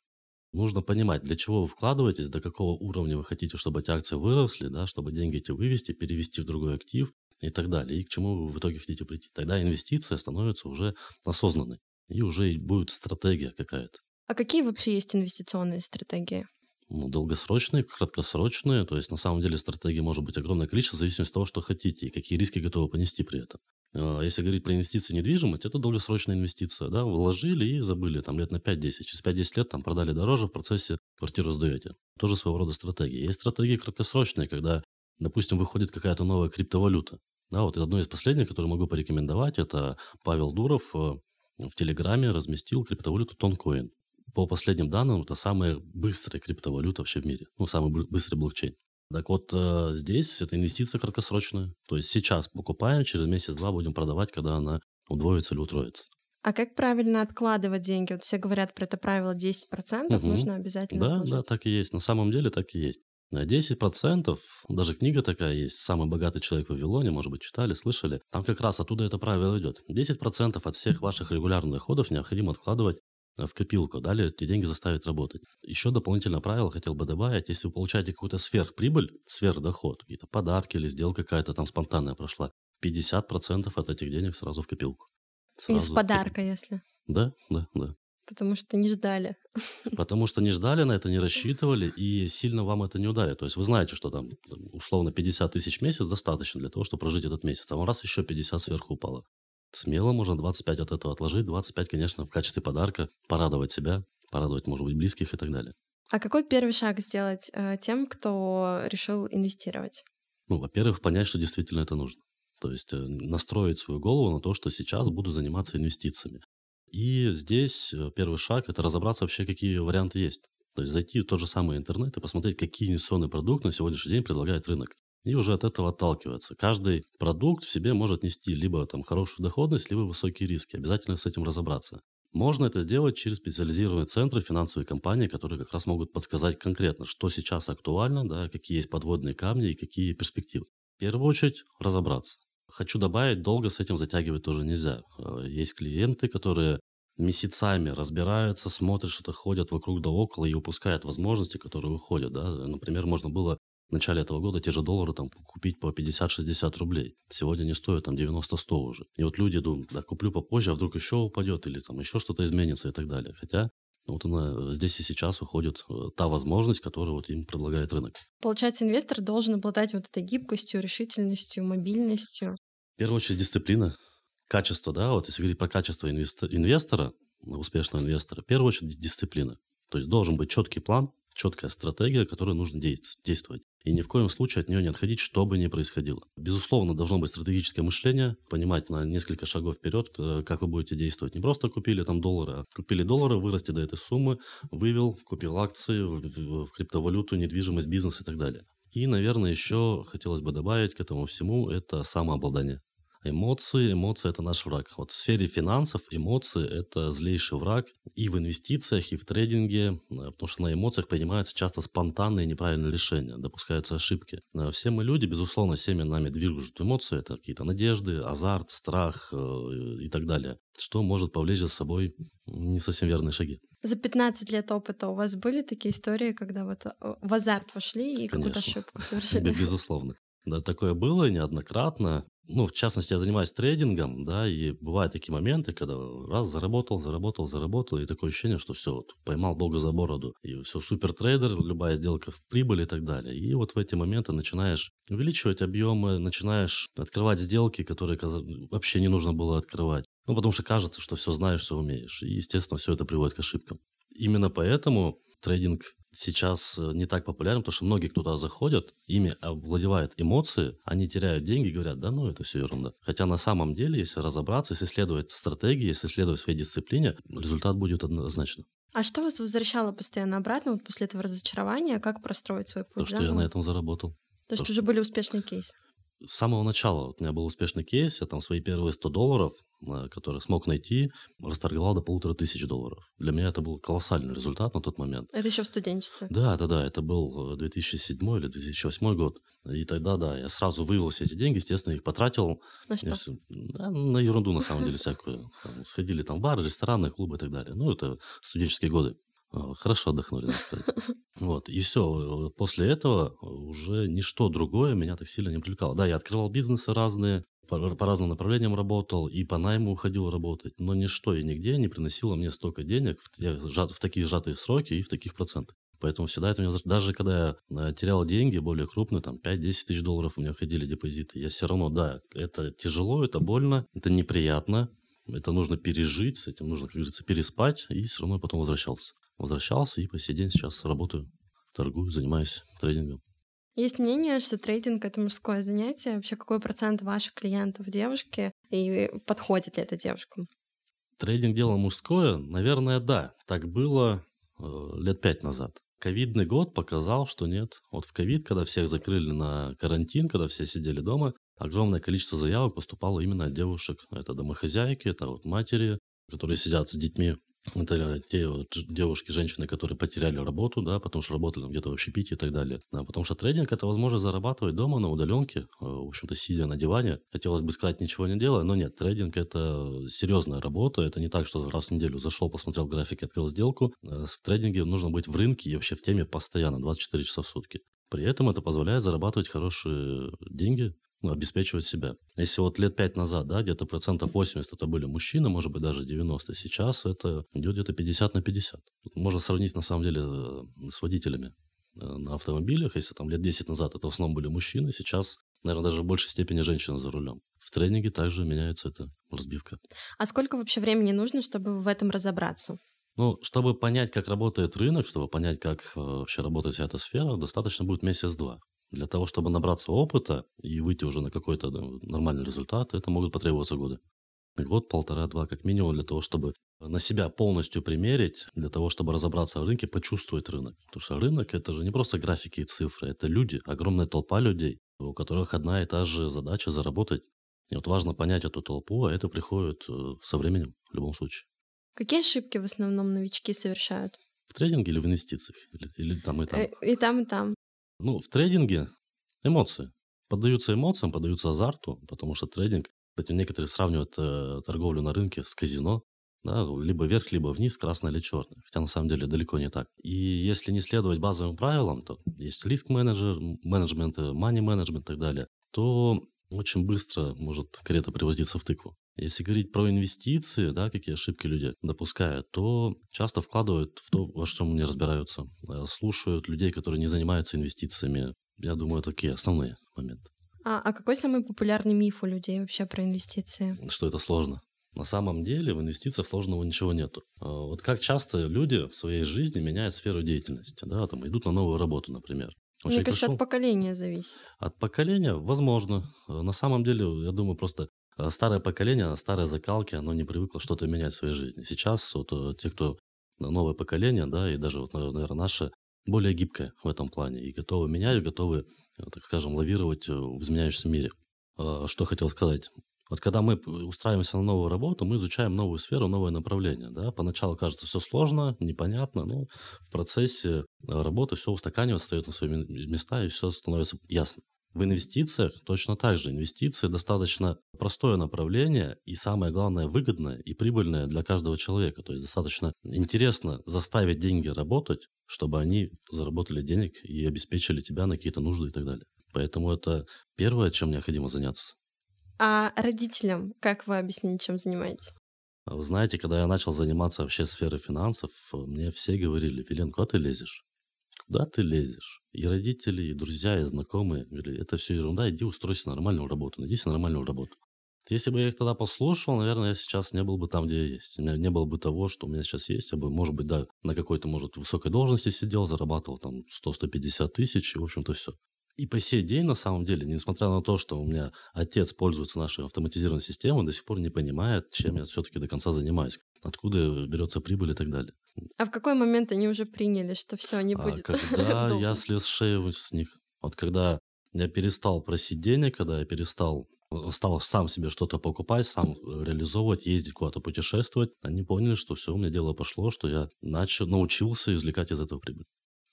Нужно понимать, для чего вы вкладываетесь, до какого уровня вы хотите, чтобы эти акции выросли, да, чтобы деньги эти вывести, перевести в другой актив и так далее, и к чему вы в итоге хотите прийти. Тогда инвестиция становится уже осознанной, и уже будет стратегия какая-то. А какие вообще есть инвестиционные стратегии? Ну, долгосрочные, краткосрочные. То есть, на самом деле, стратегий может быть огромное количество, в зависимости от того, что хотите и какие риски готовы понести при этом. А, если говорить про инвестиции в недвижимость, это долгосрочная инвестиция. Да? Вложили и забыли там лет на 5-10. Через 5-10 лет там продали дороже, в процессе квартиру сдаете. Тоже своего рода стратегия. Есть стратегии краткосрочные, когда, допустим, выходит какая-то новая криптовалюта. Да, вот одно из последних, которое могу порекомендовать, это Павел Дуров э, в Телеграме разместил криптовалюту Тонкоин по последним данным, это самая быстрая криптовалюта вообще в мире. Ну, самый быстрый блокчейн. Так вот, э, здесь это инвестиция краткосрочная. То есть сейчас покупаем, через месяц-два будем продавать, когда она удвоится или утроится. А как правильно откладывать деньги? Вот все говорят про это правило 10%, угу. нужно обязательно Да, отложить. да, так и есть. На самом деле так и есть. На 10%, даже книга такая есть, «Самый богатый человек в Вавилоне», может быть, читали, слышали. Там как раз оттуда это правило идет. 10% от всех ваших регулярных доходов необходимо откладывать в копилку, далее эти деньги заставить работать. Еще дополнительное правило хотел бы добавить, если вы получаете какую-то сверхприбыль, сверхдоход, какие-то подарки или сделка какая-то там спонтанная прошла, 50% от этих денег сразу в копилку. Сразу Из подарка, если. Да, да, да. Потому что не ждали. Потому что не ждали, на это не рассчитывали, и сильно вам это не ударит. То есть вы знаете, что там условно 50 тысяч в месяц достаточно для того, чтобы прожить этот месяц, а вам раз еще 50 сверху упало. Смело можно 25 от этого отложить, 25, конечно, в качестве подарка, порадовать себя, порадовать, может быть, близких и так далее. А какой первый шаг сделать э, тем, кто решил инвестировать? Ну, во-первых, понять, что действительно это нужно. То есть э, настроить свою голову на то, что сейчас буду заниматься инвестициями. И здесь э, первый шаг – это разобраться вообще, какие варианты есть. То есть зайти в тот же самый интернет и посмотреть, какие инвестиционные продукты на сегодняшний день предлагает рынок и уже от этого отталкиваться. Каждый продукт в себе может нести либо там хорошую доходность, либо высокие риски. Обязательно с этим разобраться. Можно это сделать через специализированные центры, финансовые компании, которые как раз могут подсказать конкретно, что сейчас актуально, да, какие есть подводные камни и какие перспективы. В первую очередь разобраться. Хочу добавить, долго с этим затягивать тоже нельзя. Э, есть клиенты, которые месяцами разбираются, смотрят, что-то ходят вокруг да около и упускают возможности, которые выходят. Да? Например, можно было в начале этого года те же доллары там купить по 50-60 рублей. Сегодня они стоят там 90-100 уже. И вот люди думают, да, куплю попозже, а вдруг еще упадет или там еще что-то изменится и так далее. Хотя вот она здесь и сейчас выходит э, та возможность, которую вот им предлагает рынок. Получается, инвестор должен обладать вот этой гибкостью, решительностью, мобильностью. первую очередь дисциплина, качество, да, вот если говорить про качество инвестора, успешного инвестора, в первую очередь дисциплина. То есть должен быть четкий план, четкая стратегия, которой нужно действовать. И ни в коем случае от нее не отходить, что бы ни происходило. Безусловно, должно быть стратегическое мышление, понимать на несколько шагов вперед, э, как вы будете действовать. Не просто купили там доллары, а купили доллары, вырасти до этой суммы, вывел, купил акции в, в, криптовалюту, недвижимость, бизнес и так далее. И, наверное, еще хотелось бы добавить к этому всему, это самообладание. Эмоции, эмоции – это наш враг. Вот в сфере финансов эмоции – это злейший враг и в инвестициях, и в трейдинге, э, потому что на эмоциях принимаются часто спонтанные неправильные решения, допускаются ошибки. Э, все мы люди, безусловно, всеми нами движут эмоции, это какие-то надежды, азарт, страх э, и так далее, что может повлечь за собой не совсем верные шаги. За 15 лет опыта у вас были такие истории, когда вот в азарт вошли и какую-то ошибку совершили? Безусловно. Да, такое было неоднократно ну, в частности, я занимаюсь трейдингом, да, и бывают такие моменты, когда раз заработал, заработал, заработал, и такое ощущение, что все, вот, поймал Бога за бороду, и все, супер трейдер, любая сделка в прибыль и так далее. И вот в эти моменты начинаешь увеличивать объемы, начинаешь открывать сделки, которые вообще не нужно было открывать. Ну, потому что кажется, что все знаешь, все умеешь. И, естественно, все это приводит к ошибкам. Именно поэтому трейдинг сейчас э, не так популярен, потому что многие, кто туда заходят, ими овладевают эмоции, они теряют деньги, говорят, да ну это все ерунда. Хотя на самом деле, если разобраться, если следовать стратегии, если следовать своей дисциплине, результат будет однозначно. А что вас возвращало постоянно обратно вот после этого разочарования? Как простроить свой путь? То, что я на этом заработал. То, что уже были успешные кейсы с самого начала вот у меня был успешный кейс, я там свои первые 100 долларов, э, которые смог найти, расторговал до полутора тысяч долларов. Для меня это был колоссальный результат на тот момент. Это еще в студенчестве? Да, да, да, это был 2007 э, или 2008 год. И тогда, да, я сразу вывел все эти деньги, естественно, их потратил. На что? Все, да, на ерунду, на самом деле, всякую. Сходили там в бары, рестораны, клубы и так далее. Ну, это студенческие годы. А, хорошо отдохнули, надо сказать. Вот, и все. После этого уже ничто другое меня так сильно не привлекало. Да, я открывал бизнесы разные, по, по разным направлениям работал и по найму уходил работать, но ничто и нигде не приносило мне столько денег в, в такие сжатые сроки и в таких процентах. Поэтому всегда это меня... Даже когда я э, терял деньги более крупные, там 5-10 тысяч долларов у меня ходили депозиты, я все равно, да, это тяжело, это больно, это неприятно, это нужно пережить, с этим нужно, как говорится, переспать, и все равно потом возвращался возвращался и по сей день сейчас работаю, торгую, занимаюсь трейдингом. Есть мнение, что трейдинг — это мужское занятие. Вообще, какой процент ваших клиентов девушки и подходит ли это девушкам? Трейдинг — дело мужское? Наверное, да. Так было э, лет пять назад. Ковидный год показал, что нет. Вот в ковид, когда всех закрыли на карантин, когда все сидели дома, огромное количество заявок поступало именно от девушек. Это домохозяйки, это вот матери, которые сидят с детьми это те вот девушки, женщины, которые потеряли работу, да, потому что работали где-то в общепите и так далее. А потому что трейдинг – это возможность зарабатывать дома на удаленке, э, в общем-то, сидя на диване. Хотелось бы сказать, ничего не делая, но нет, трейдинг – это серьезная работа. Это не так, что раз в неделю зашел, посмотрел график, открыл сделку. Э, в трейдинге нужно быть в рынке и вообще в теме постоянно, 24 часа в сутки. При этом это позволяет зарабатывать хорошие деньги, обеспечивать себя. Если вот лет пять назад, да, где-то процентов 80 это были мужчины, может быть, даже 90, сейчас это идет где-то 50 на 50. Тут можно сравнить, на самом деле, э, с водителями э, на автомобилях. Если там лет 10 назад это в основном были мужчины, сейчас, наверное, даже в большей степени женщины за рулем. В тренинге также меняется эта разбивка. А сколько вообще времени нужно, чтобы в этом разобраться? Ну, чтобы понять, как работает рынок, чтобы понять, как э, вообще работает вся эта сфера, достаточно будет месяц-два. Для того, чтобы набраться опыта и выйти уже на какой-то нормальный результат, это могут потребоваться годы. Год, полтора, два как минимум для того, чтобы на себя полностью примерить, для того, чтобы разобраться в рынке, почувствовать рынок. Потому что рынок – это же не просто графики и цифры, это люди, огромная толпа людей, у которых одна и та же задача – заработать. И вот важно понять эту толпу, а это приходит э, со временем в любом случае. Какие ошибки в основном новички совершают? В трейдинге или в инвестициях? Или, или там и там? Э, и там, и там. Ну, в трейдинге эмоции. Поддаются эмоциям, поддаются азарту, потому что трейдинг, кстати, некоторые сравнивают э, торговлю на рынке с казино, да, либо вверх, либо вниз, красное или черное. Хотя на самом деле далеко не так. И если не следовать базовым правилам, то есть риск-менеджер, менеджмент, мани-менеджмент и так далее, то очень быстро может карета превратиться в тыкву. Если говорить про инвестиции, да, какие ошибки люди допускают, то часто вкладывают в то, во что не разбираются. Э, слушают людей, которые не занимаются инвестициями. Я думаю, такие основные моменты. А, а какой самый популярный миф у людей вообще про инвестиции? Что это сложно. На самом деле в инвестициях сложного ничего нету. А вот как часто люди в своей жизни меняют сферу деятельности, да, там идут на новую работу, например. Мне кажется, пришел... от поколения зависит. От поколения, возможно. На самом деле, я думаю, просто э, старое поколение, старые закалки, оно не привыкло что-то менять в своей жизни. Сейчас вот э, те, кто новое поколение, да, и даже вот, наверное, наше, более гибкое в этом плане и готовы менять, готовы, э, так скажем, лавировать в изменяющемся мире. Что хотел сказать. Вот когда мы устраиваемся на новую работу, мы изучаем новую сферу, новое направление. Да? Поначалу кажется все сложно, непонятно, но в процессе работы все устаканивается, встает на свои места, и все становится ясно. В инвестициях точно так же. Инвестиции достаточно простое направление и самое главное выгодное и прибыльное для каждого человека. То есть достаточно интересно заставить деньги работать, чтобы они заработали денег и обеспечили тебя на какие-то нужды и так далее. Поэтому это первое, чем необходимо заняться. А родителям как вы объяснили, чем занимаетесь? Вы знаете, когда я начал заниматься вообще сферой финансов, мне все говорили, Вилен, куда ты лезешь? Куда ты лезешь? И родители, и друзья, и знакомые говорили, это все ерунда, иди устройся на нормальную работу, найди себе нормальную работу. Если бы я их тогда послушал, наверное, я сейчас не был бы там, где я есть. У меня не было бы того, что у меня сейчас есть. Я бы, может быть, да, на какой-то, может, высокой должности сидел, зарабатывал там 100-150 тысяч, и, в общем-то, все. И по сей день, на самом деле, несмотря на то, что у меня отец пользуется нашей автоматизированной системой, до сих пор не понимает, чем я все-таки до конца занимаюсь, откуда берется прибыль и так далее. А в какой момент они уже приняли, что все не а будет? А когда я слез шею с них. Вот когда я перестал просить денег, когда я перестал э, стал сам себе что-то покупать, сам реализовывать, ездить куда-то путешествовать, они поняли, что все, у меня дело пошло, что я начал, научился извлекать из этого прибыль.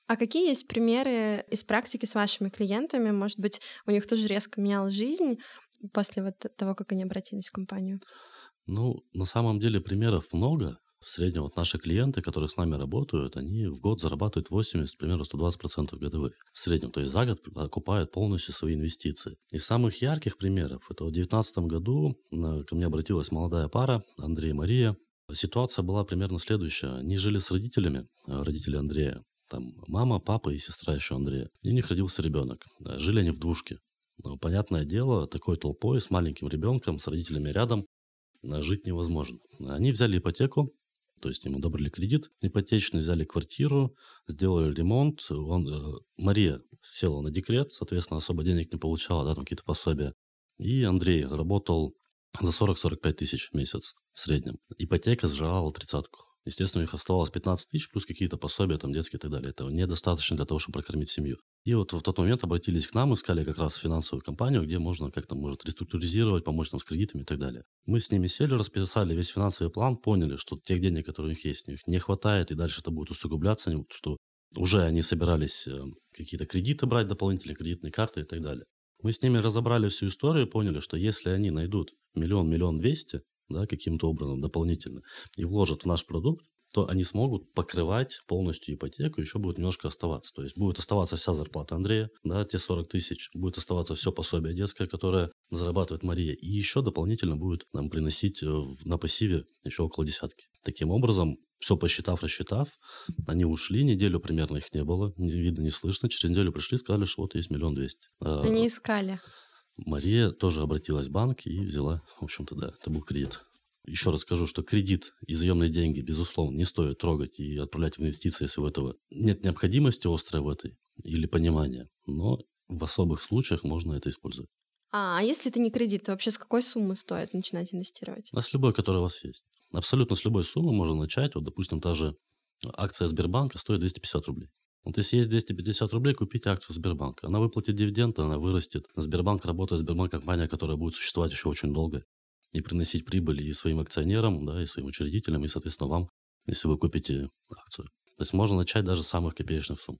А какие есть примеры из практики с вашими клиентами? Может быть, у них тоже резко менялась жизнь после вот того, как они обратились в компанию? Ну, на самом деле примеров много. В среднем вот наши клиенты, которые с нами работают, они в год зарабатывают 80, примерно 120% годовых. В среднем, то есть за год окупают полностью свои инвестиции. Из самых ярких примеров, это в 2019 году ко мне обратилась молодая пара, Андрей и Мария. Ситуация была примерно следующая. Они жили с родителями, э, родители Андрея. Там мама, папа и сестра еще Андрея. И у них родился ребенок. Э, жили они в двушке. Но, понятное дело, такой толпой с маленьким ребенком, с родителями рядом, э, жить невозможно. Они взяли ипотеку, то есть им одобрили кредит ипотечный, взяли квартиру, сделали ремонт. Он, э, Мария села на декрет, соответственно, особо денег не получала, да, там какие-то пособия. И Андрей работал за 40-45 тысяч в месяц в среднем. Ипотека сжала тридцатку. Естественно, у них оставалось 15 тысяч, плюс какие-то пособия, там, детские и так далее. Этого недостаточно для того, чтобы прокормить семью. И вот в тот момент обратились к нам, искали как раз финансовую компанию, где можно как-то, может, реструктуризировать, помочь нам с кредитами и так далее. Мы с ними сели, расписали весь финансовый план, поняли, что тех денег, которые у них есть, у них не хватает, и дальше это будет усугубляться, что уже они собирались э, какие-то кредиты брать дополнительные, кредитные карты и так далее. Мы с ними разобрали всю историю и поняли, что если они найдут миллион, миллион двести, да, каким-то образом дополнительно и вложат в наш продукт, то они смогут покрывать полностью ипотеку, еще будет немножко оставаться. То есть будет оставаться вся зарплата Андрея, да, те 40 тысяч, будет оставаться все пособие детское, которое зарабатывает Мария, и еще дополнительно будет нам приносить э, на пассиве еще около десятки. Таким образом, все посчитав, рассчитав, они ушли, неделю примерно их не было, не видно, не слышно. Через неделю пришли, сказали, что вот есть миллион двести. А, они искали. Мария тоже обратилась в банк и взяла, в общем-то, да, это был кредит. Еще раз скажу, что кредит и заемные деньги, безусловно, не стоит трогать и отправлять в инвестиции, если у этого нет необходимости острой в этой или понимания. Но в особых случаях можно это использовать. А, а если это не кредит, то вообще с какой суммы стоит начинать инвестировать? А с любой, которая у вас есть. Абсолютно с любой суммы можно начать. Вот, допустим, та же акция Сбербанка стоит 250 рублей. Вот если есть 250 рублей, купите акцию Сбербанка. Она выплатит дивиденды, она вырастет. Сбербанк работает, Сбербанк компания, которая будет существовать еще очень долго и приносить прибыль и своим акционерам, да, и своим учредителям, и, соответственно, вам, если вы купите акцию. То есть можно начать даже с самых копеечных сумм.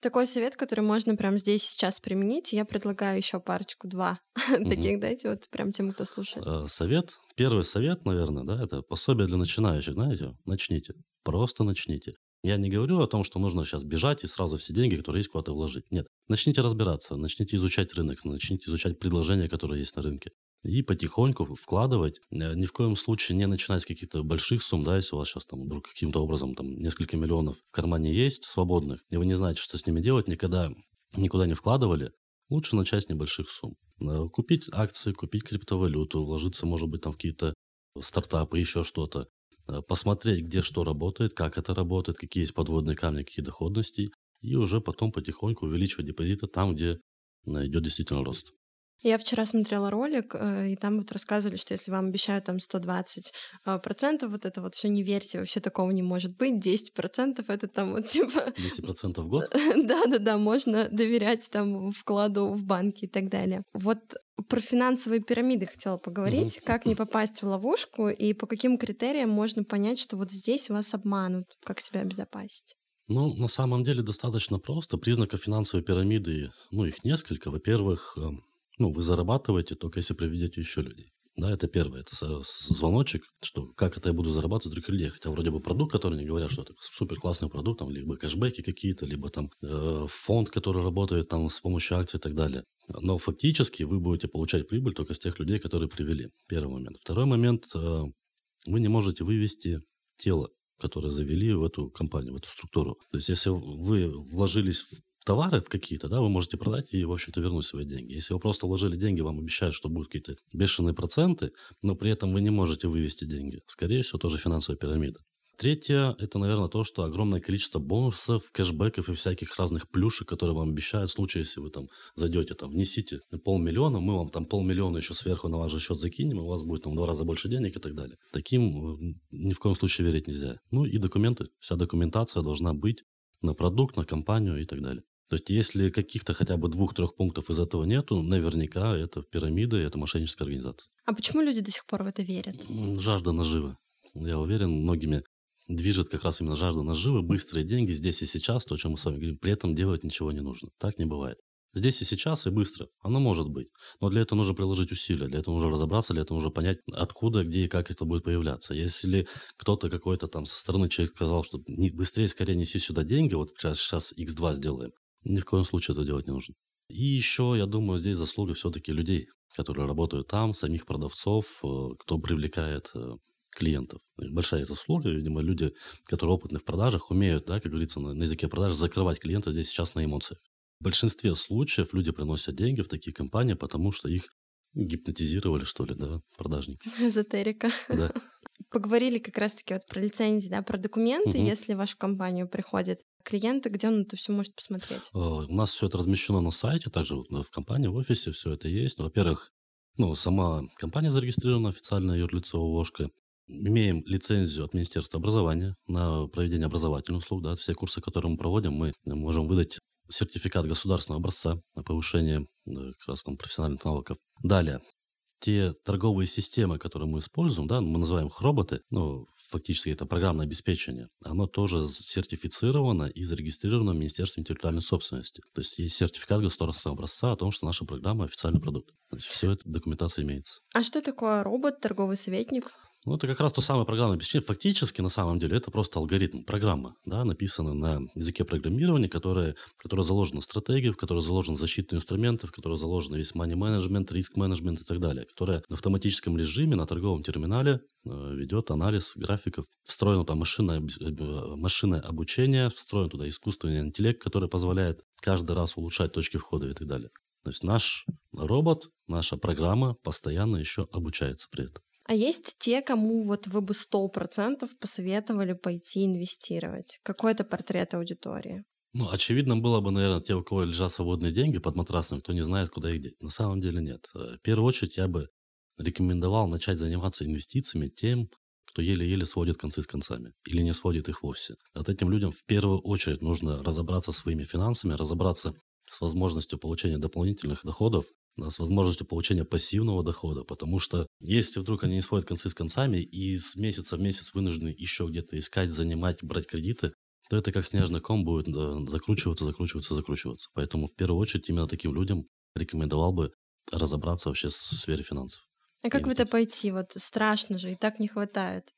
Такой совет, который можно прямо здесь сейчас применить, я предлагаю еще парочку, два таких дайте, вот прям тем, кто слушает. Э, совет, первый совет, наверное, да, это пособие для начинающих, знаете, начните, просто начните. Я не говорю о том, что нужно сейчас бежать и сразу все деньги, которые есть, куда-то вложить. Нет. Начните разбираться, начните изучать рынок, начните изучать предложения, которые есть на рынке. И потихоньку вкладывать. Э, ни в коем случае не начинать с каких-то больших сумм, да, если у вас сейчас там вдруг каким-то образом там несколько миллионов в кармане есть свободных, и вы не знаете, что с ними делать, никогда никуда не вкладывали, Лучше начать с небольших сумм. Э, купить акции, купить криптовалюту, вложиться, может быть, там в какие-то стартапы, еще что-то. Э, посмотреть, где что работает, как это работает, какие есть подводные камни, какие доходности. И уже потом потихоньку увеличивать депозиты там, где идет действительно рост. Я вчера смотрела ролик, э, и там вот рассказывали, что если вам обещают там 120 э, процентов, вот это вот все не верьте, вообще такого не может быть. 10 процентов это там вот типа... 10 процентов в год? Да-да-да, можно доверять там вкладу в банки и так далее. Вот про финансовые пирамиды хотела поговорить. Угу. Как не попасть в ловушку и по каким критериям можно понять, что вот здесь вас обманут? Как себя обезопасить? Ну, на самом деле достаточно просто. Признаков финансовой пирамиды, ну, их несколько. Во-первых, эм, ну, вы зарабатываете только если приведете еще людей. Да, это первое, это звоночек, что как это я буду зарабатывать других людей. Хотя вроде бы продукт, который не говорят, что это супер классный продукт, там, либо кэшбэки какие-то, либо там э, фонд, который работает там с помощью акций и так далее. Но фактически вы будете получать прибыль только с тех людей, которые привели. Первый момент. Второй момент, э, вы не можете вывести тело, которое завели в эту компанию, в эту структуру. То есть, если вы вложились в товары какие-то, да, вы можете продать и, в общем-то, вернуть свои деньги. Если вы просто вложили деньги, вам обещают, что будут какие-то бешеные проценты, но при этом вы не можете вывести деньги. Скорее всего, тоже финансовая пирамида. Третье – это, наверное, то, что огромное количество бонусов, кэшбэков и всяких разных плюшек, которые вам обещают в случае, если вы там зайдете, там, внесите полмиллиона, мы вам там полмиллиона еще сверху на ваш счет закинем, у вас будет там в два раза больше денег и так далее. Таким э, ни в коем случае верить нельзя. Ну и документы, вся документация должна быть на продукт, на компанию и так далее. То есть, если каких-то хотя бы двух-трех пунктов из этого нету, наверняка это пирамида, это мошенническая организация. А почему люди до сих пор в это верят? Жажда наживы. Я уверен, многими движет как раз именно жажда наживы, быстрые деньги здесь и сейчас, то, о чем мы с вами говорим, при этом делать ничего не нужно. Так не бывает. Здесь и сейчас, и быстро. Оно может быть. Но для этого нужно приложить усилия, для этого нужно разобраться, для этого нужно понять, откуда, где и как это будет появляться. Если кто-то какой-то там со стороны человек сказал, что не, быстрее, скорее неси сюда деньги, вот сейчас, сейчас x2 сделаем, ни в коем случае это делать не нужно. И еще, я думаю, здесь заслуга все-таки людей, которые работают там, самих продавцов, э, кто привлекает э, клиентов. Большая заслуга, видимо, люди, которые опытны в продажах, умеют, да, как говорится, на, языке продаж закрывать клиента здесь сейчас на эмоциях. В большинстве случаев люди приносят деньги в такие компании, потому что их гипнотизировали, что ли, да, продажники. Эзотерика. Да. Поговорили как раз-таки вот про лицензии, да, про документы, угу. если в вашу компанию приходит клиенты, где он это все может посмотреть? Э, у нас все это размещено на сайте, также вот в компании, в офисе все это есть. Во-первых, ну, сама компания зарегистрирована официально, юрлицо ООшка. Имеем лицензию от Министерства образования на проведение образовательных услуг. Да, все курсы, которые мы проводим, мы можем выдать сертификат государственного образца на повышение э, как раз, профессиональных навыков. Далее, те торговые системы, которые мы используем, да, мы называем их роботы, ну, фактически это программное обеспечение, оно тоже сертифицировано и зарегистрировано в Министерстве интеллектуальной собственности. То есть есть сертификат государственного образца о том, что наша программа официальный продукт. То есть все это документация имеется. А что такое робот, торговый советник? Ну, это как раз то самое программное обеспечение. Фактически, на самом деле, это просто алгоритм, программа, да, написана на языке программирования, которая, которая заложена в стратегии, в которой заложены защитные инструменты, в которой заложен весь money management, риск менеджмент и так далее, которая в автоматическом режиме на торговом терминале э, ведет анализ графиков. Встроено там машинное, э, машинное обучение, встроен туда искусственный интеллект, который позволяет каждый раз улучшать точки входа и так далее. То есть наш робот, наша программа постоянно еще обучается при этом. А есть те, кому вот вы бы сто процентов посоветовали пойти инвестировать? Какой это портрет аудитории? Ну, очевидно было бы, наверное, те, у кого лежат свободные деньги под матрасом, кто не знает, куда их деть. На самом деле нет. Э, в первую очередь я бы рекомендовал начать заниматься инвестициями тем, кто еле-еле сводит концы с концами или не сводит их вовсе. Вот этим людям в первую очередь нужно разобраться своими финансами, разобраться с возможностью получения дополнительных доходов, с возможностью получения пассивного дохода, потому что если вдруг они не сводят концы с концами и с месяца в месяц вынуждены еще где-то искать, занимать, брать кредиты, то это как снежный ком будет закручиваться, закручиваться, закручиваться. Поэтому в первую очередь именно таким людям рекомендовал бы разобраться вообще в сфере финансов. А как в это пойти? Вот страшно же, и так не хватает.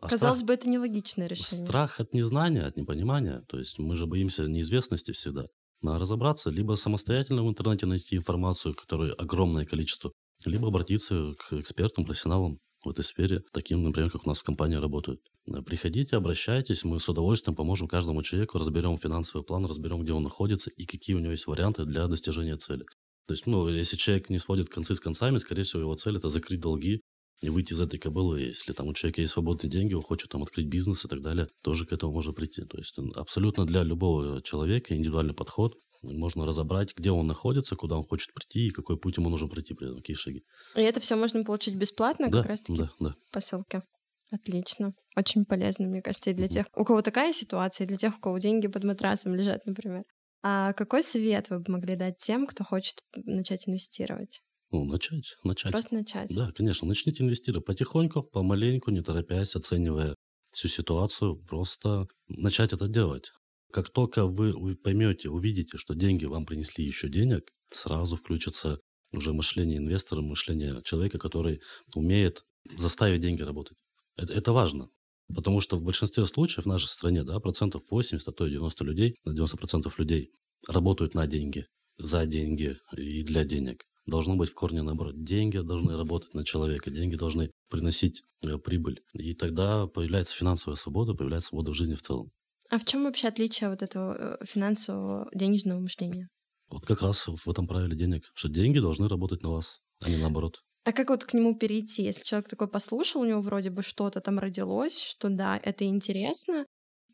А Казалось страх, бы, это нелогичное решение. Страх от незнания, от непонимания. То есть мы же боимся неизвестности всегда. Надо разобраться, либо самостоятельно в интернете найти информацию, которой огромное количество, либо обратиться к экспертам, профессионалам в этой сфере, таким, например, как у нас в компании работают. Э, приходите, обращайтесь, мы с удовольствием поможем каждому человеку, разберем финансовый план, разберем, где он находится и какие у него есть варианты для достижения цели. То есть, ну, если человек не сводит концы с концами, скорее всего, его цель – это закрыть долги и выйти из этой кобылы. Если там у человека есть свободные деньги, он хочет там открыть бизнес и так далее, тоже к этому может прийти. То есть абсолютно для любого человека индивидуальный подход. Можно разобрать, где он находится, куда он хочет прийти и какой путь ему нужно пройти, какие шаги. И это все можно получить бесплатно, да, как раз-таки да, да. по ссылке. Отлично. Очень полезно, мне кажется, и для тех, у кого такая ситуация, и для тех, у кого деньги под матрасом лежат, например. А какой совет вы бы могли дать тем, кто хочет начать инвестировать? Ну, начать, начать. Просто начать. Да, конечно, начните инвестировать потихоньку, помаленьку, не торопясь, оценивая всю ситуацию, просто начать это делать. Как только вы поймете, увидите, что деньги вам принесли еще денег, сразу включится уже мышление инвестора, мышление человека, который умеет заставить деньги работать. Это, это важно. Потому что в большинстве случаев в нашей стране, да, процентов 80, а то и 90 людей, 90% людей работают на деньги, за деньги и для денег. Должно быть в корне наоборот. Деньги должны работать на человека, деньги должны приносить э, прибыль. И тогда появляется финансовая свобода, появляется свобода в жизни в целом. А в чем вообще отличие вот этого э, финансового денежного мышления? Вот как раз в этом правиле денег, что деньги должны работать на вас, а не наоборот. А как вот к нему перейти, если человек такой послушал, у него вроде бы что-то там родилось, что да, это интересно,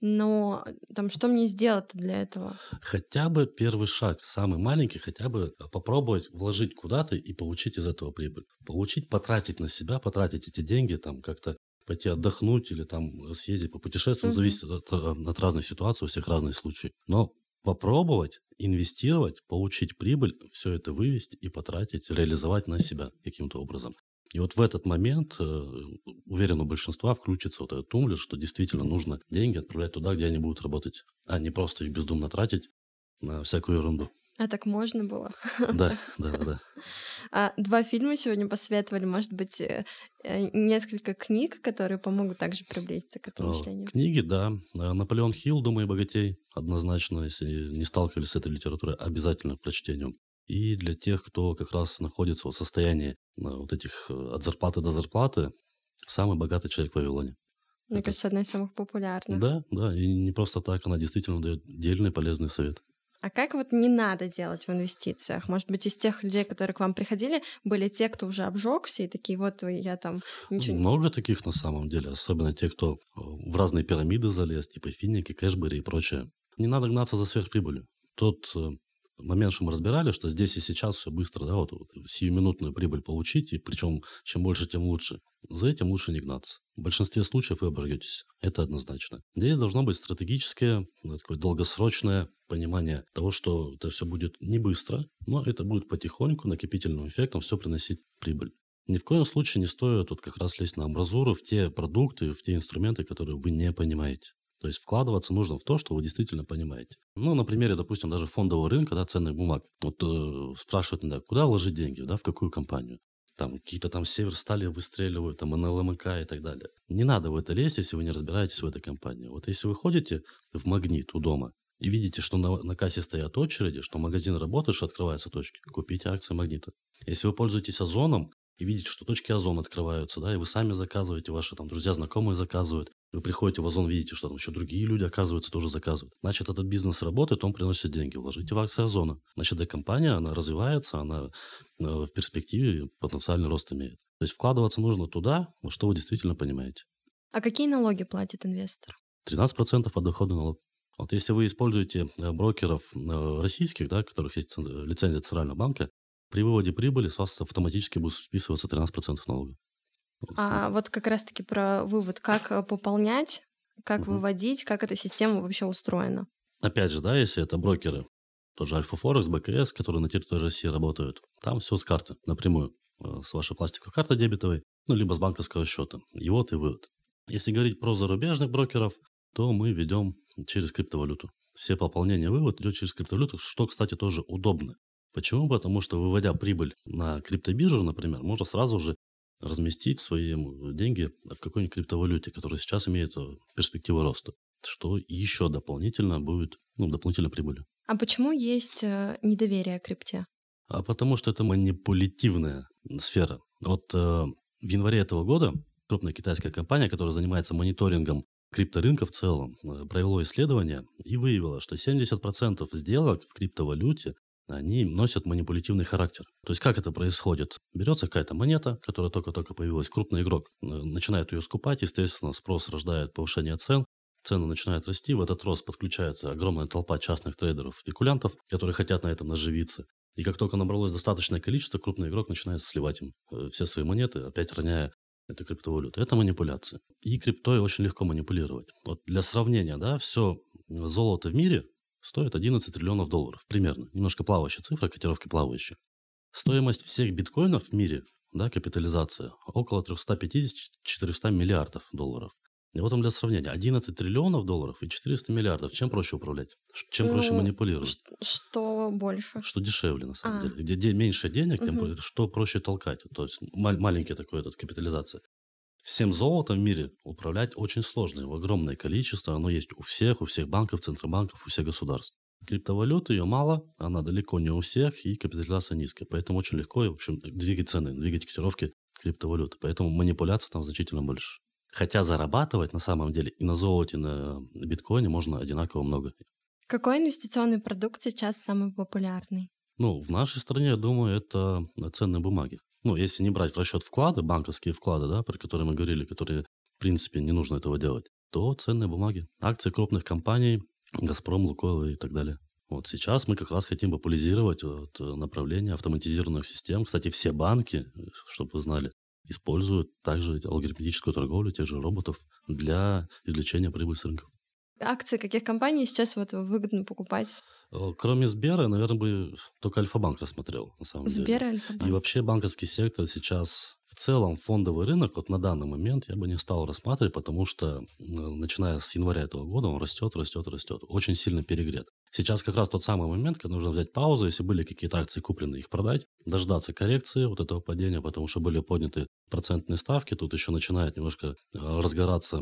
но там что мне сделать для этого? Хотя бы первый шаг, самый маленький, хотя бы попробовать вложить куда-то и получить из этого прибыль. Получить, потратить на себя, потратить эти деньги, там как-то пойти отдохнуть или там съездить по путешествиям, mm-hmm. зависит от, от разных ситуаций, у всех разные случаи. Но попробовать инвестировать, получить прибыль, все это вывести и потратить, реализовать на себя каким-то образом. И вот в этот момент, э, уверен, у большинства включится вот этот тумблер, что действительно нужно деньги отправлять туда, где они будут работать, а не просто их бездумно тратить на всякую ерунду. А так можно было? Да, да, да. А, два фильма сегодня посоветовали, может быть, э, э, несколько книг, которые помогут также приблизиться к этому мышлению. Книги, да. Наполеон Хилл «Думай богатей» однозначно, если не сталкивались с этой литературой, обязательно к прочтению. И для тех, кто как раз находится в состоянии э, вот этих от зарплаты до зарплаты, самый богатый человек в Вавилоне. Мне Это... кажется, одна из самых популярных. Да, да, и не просто так, она действительно дает дельный полезный совет. А как вот не надо делать в инвестициях? Может быть, из тех людей, которые к вам приходили, были те, кто уже обжегся и такие, вот я там ничего... Много таких на самом деле, особенно те, кто э, в разные пирамиды залез, типа финики, кэшбери и прочее. Не надо гнаться за сверхприбылью. Тот э, момент, что мы разбирали, что здесь и сейчас все быстро, да, вот, вот сиюминутную прибыль получить, и причем чем больше, тем лучше. За этим лучше не гнаться. В большинстве случаев вы обожгетесь. Это однозначно. Здесь должно быть стратегическое, ну, такое долгосрочное понимание того, что это все будет не быстро, но это будет потихоньку, накопительным эффектом все приносить прибыль. Ни в коем случае не стоит тут как раз лезть на амбразуру в те продукты, в те инструменты, которые вы не понимаете. То есть вкладываться нужно в то, что вы действительно понимаете. Ну, на примере, допустим, даже фондового рынка, да, ценных бумаг. Вот э, спрашивают, да, куда вложить деньги, да, в какую компанию. Там какие-то там Северстали выстреливают, там НЛМК и так далее. Не надо в это лезть, если вы не разбираетесь в этой компании. Вот если вы ходите в магнит у дома, и видите, что на, на кассе стоят очереди, что магазин работает, что открываются точки, купите акции магнита. Если вы пользуетесь озоном, и видите, что точки озон открываются, да, и вы сами заказываете, ваши там друзья, знакомые заказывают, вы приходите в Озон, видите, что там еще другие люди, оказывается, тоже заказывают. Значит, этот бизнес работает, он приносит деньги. Вложите в акции Озона. Значит, эта компания, она развивается, она э, в перспективе потенциальный рост имеет. То есть вкладываться нужно туда, что вы действительно понимаете. А какие налоги платит инвестор? 13% подоходный налог. Вот если вы используете э, брокеров э, российских, да, у которых есть лицензия Центрального банка, при выводе прибыли с вас автоматически будет списываться 13% налога. А вот как раз-таки про вывод, как э, пополнять, как угу. выводить, как эта система вообще устроена. Опять же, да, если это брокеры, тот же Альфа Форекс, БКС, которые на территории России работают, там все с карты напрямую, э, с вашей пластиковой карты дебетовой, ну, либо с банковского счета. И вот и вывод. Если говорить про зарубежных брокеров, то мы ведем через криптовалюту. Все пополнения вывод идет через криптовалюту, что, кстати, тоже удобно. Почему? Потому что выводя прибыль на криптобиржу, например, можно сразу же разместить свои деньги в какой-нибудь криптовалюте, которая сейчас имеет э, перспективу роста, что еще дополнительно будет, ну, дополнительной прибылью. А почему есть э, недоверие к крипте? А потому что это манипулятивная сфера. Вот э, в январе этого года крупная китайская компания, которая занимается мониторингом крипторынка в целом, э, провело исследование и выявило, что 70% сделок в криптовалюте они носят манипулятивный характер. То есть как это происходит? Берется какая-то монета, которая только-только появилась, крупный игрок э, начинает ее скупать, естественно, спрос рождает повышение цен, цены начинают расти, в этот рост подключается огромная толпа частных трейдеров, спекулянтов, которые хотят на этом наживиться. И как только набралось достаточное количество, крупный игрок начинает сливать им э, все свои монеты, опять роняя эту криптовалюту. Это манипуляция. И криптой очень легко манипулировать. Вот для сравнения, да, все золото в мире стоит 11 триллионов долларов, примерно. Немножко плавающая цифра, котировки плавающие. Стоимость всех биткоинов в мире, да, капитализация, около 350-400 миллиардов долларов. И вот вам для сравнения, 11 триллионов долларов и 400 миллиардов. Чем проще управлять? Чем проще ну, манипулировать? Что больше? Что дешевле, на самом а. деле. Где, где меньше денег, тем угу. что проще толкать. То есть маленький такой этот капитализация. Всем золотом в мире управлять очень сложно. Его огромное количество. Оно есть у всех, у всех банков, центробанков, у всех государств. Криптовалюты ее мало, она далеко не у всех, и капитализация низкая. Поэтому очень легко, в общем, двигать цены, двигать котировки криптовалюты. Поэтому манипуляций там значительно больше. Хотя зарабатывать на самом деле и на золоте, и на биткоине можно одинаково много. Какой инвестиционный продукт сейчас самый популярный? Ну, в нашей стране, я думаю, это ценные бумаги. Ну, если не брать в расчет вклады, банковские вклады, да, про которые мы говорили, которые, в принципе, не нужно этого делать, то ценные бумаги. Акции крупных компаний, Газпром, Лукойл и так далее. Вот сейчас мы как раз хотим популяризировать вот направление автоматизированных систем. Кстати, все банки, чтобы вы знали, используют также алгоритмическую торговлю тех же роботов для извлечения прибыли с рынков. Акции каких компаний сейчас вот выгодно покупать? Э, кроме Сбера, наверное, бы только Альфа-банк рассмотрел, на самом Сбер деле. и Альфа-банк. И вообще банковский сектор сейчас в целом фондовый рынок вот на данный момент я бы не стал рассматривать, потому что начиная с января этого года он растет, растет, растет. Очень сильно перегрет. Сейчас как раз тот самый момент, когда нужно взять паузу, если были какие-то акции куплены, их продать, дождаться коррекции вот этого падения, потому что были подняты процентные ставки. Тут еще начинает немножко э, разгораться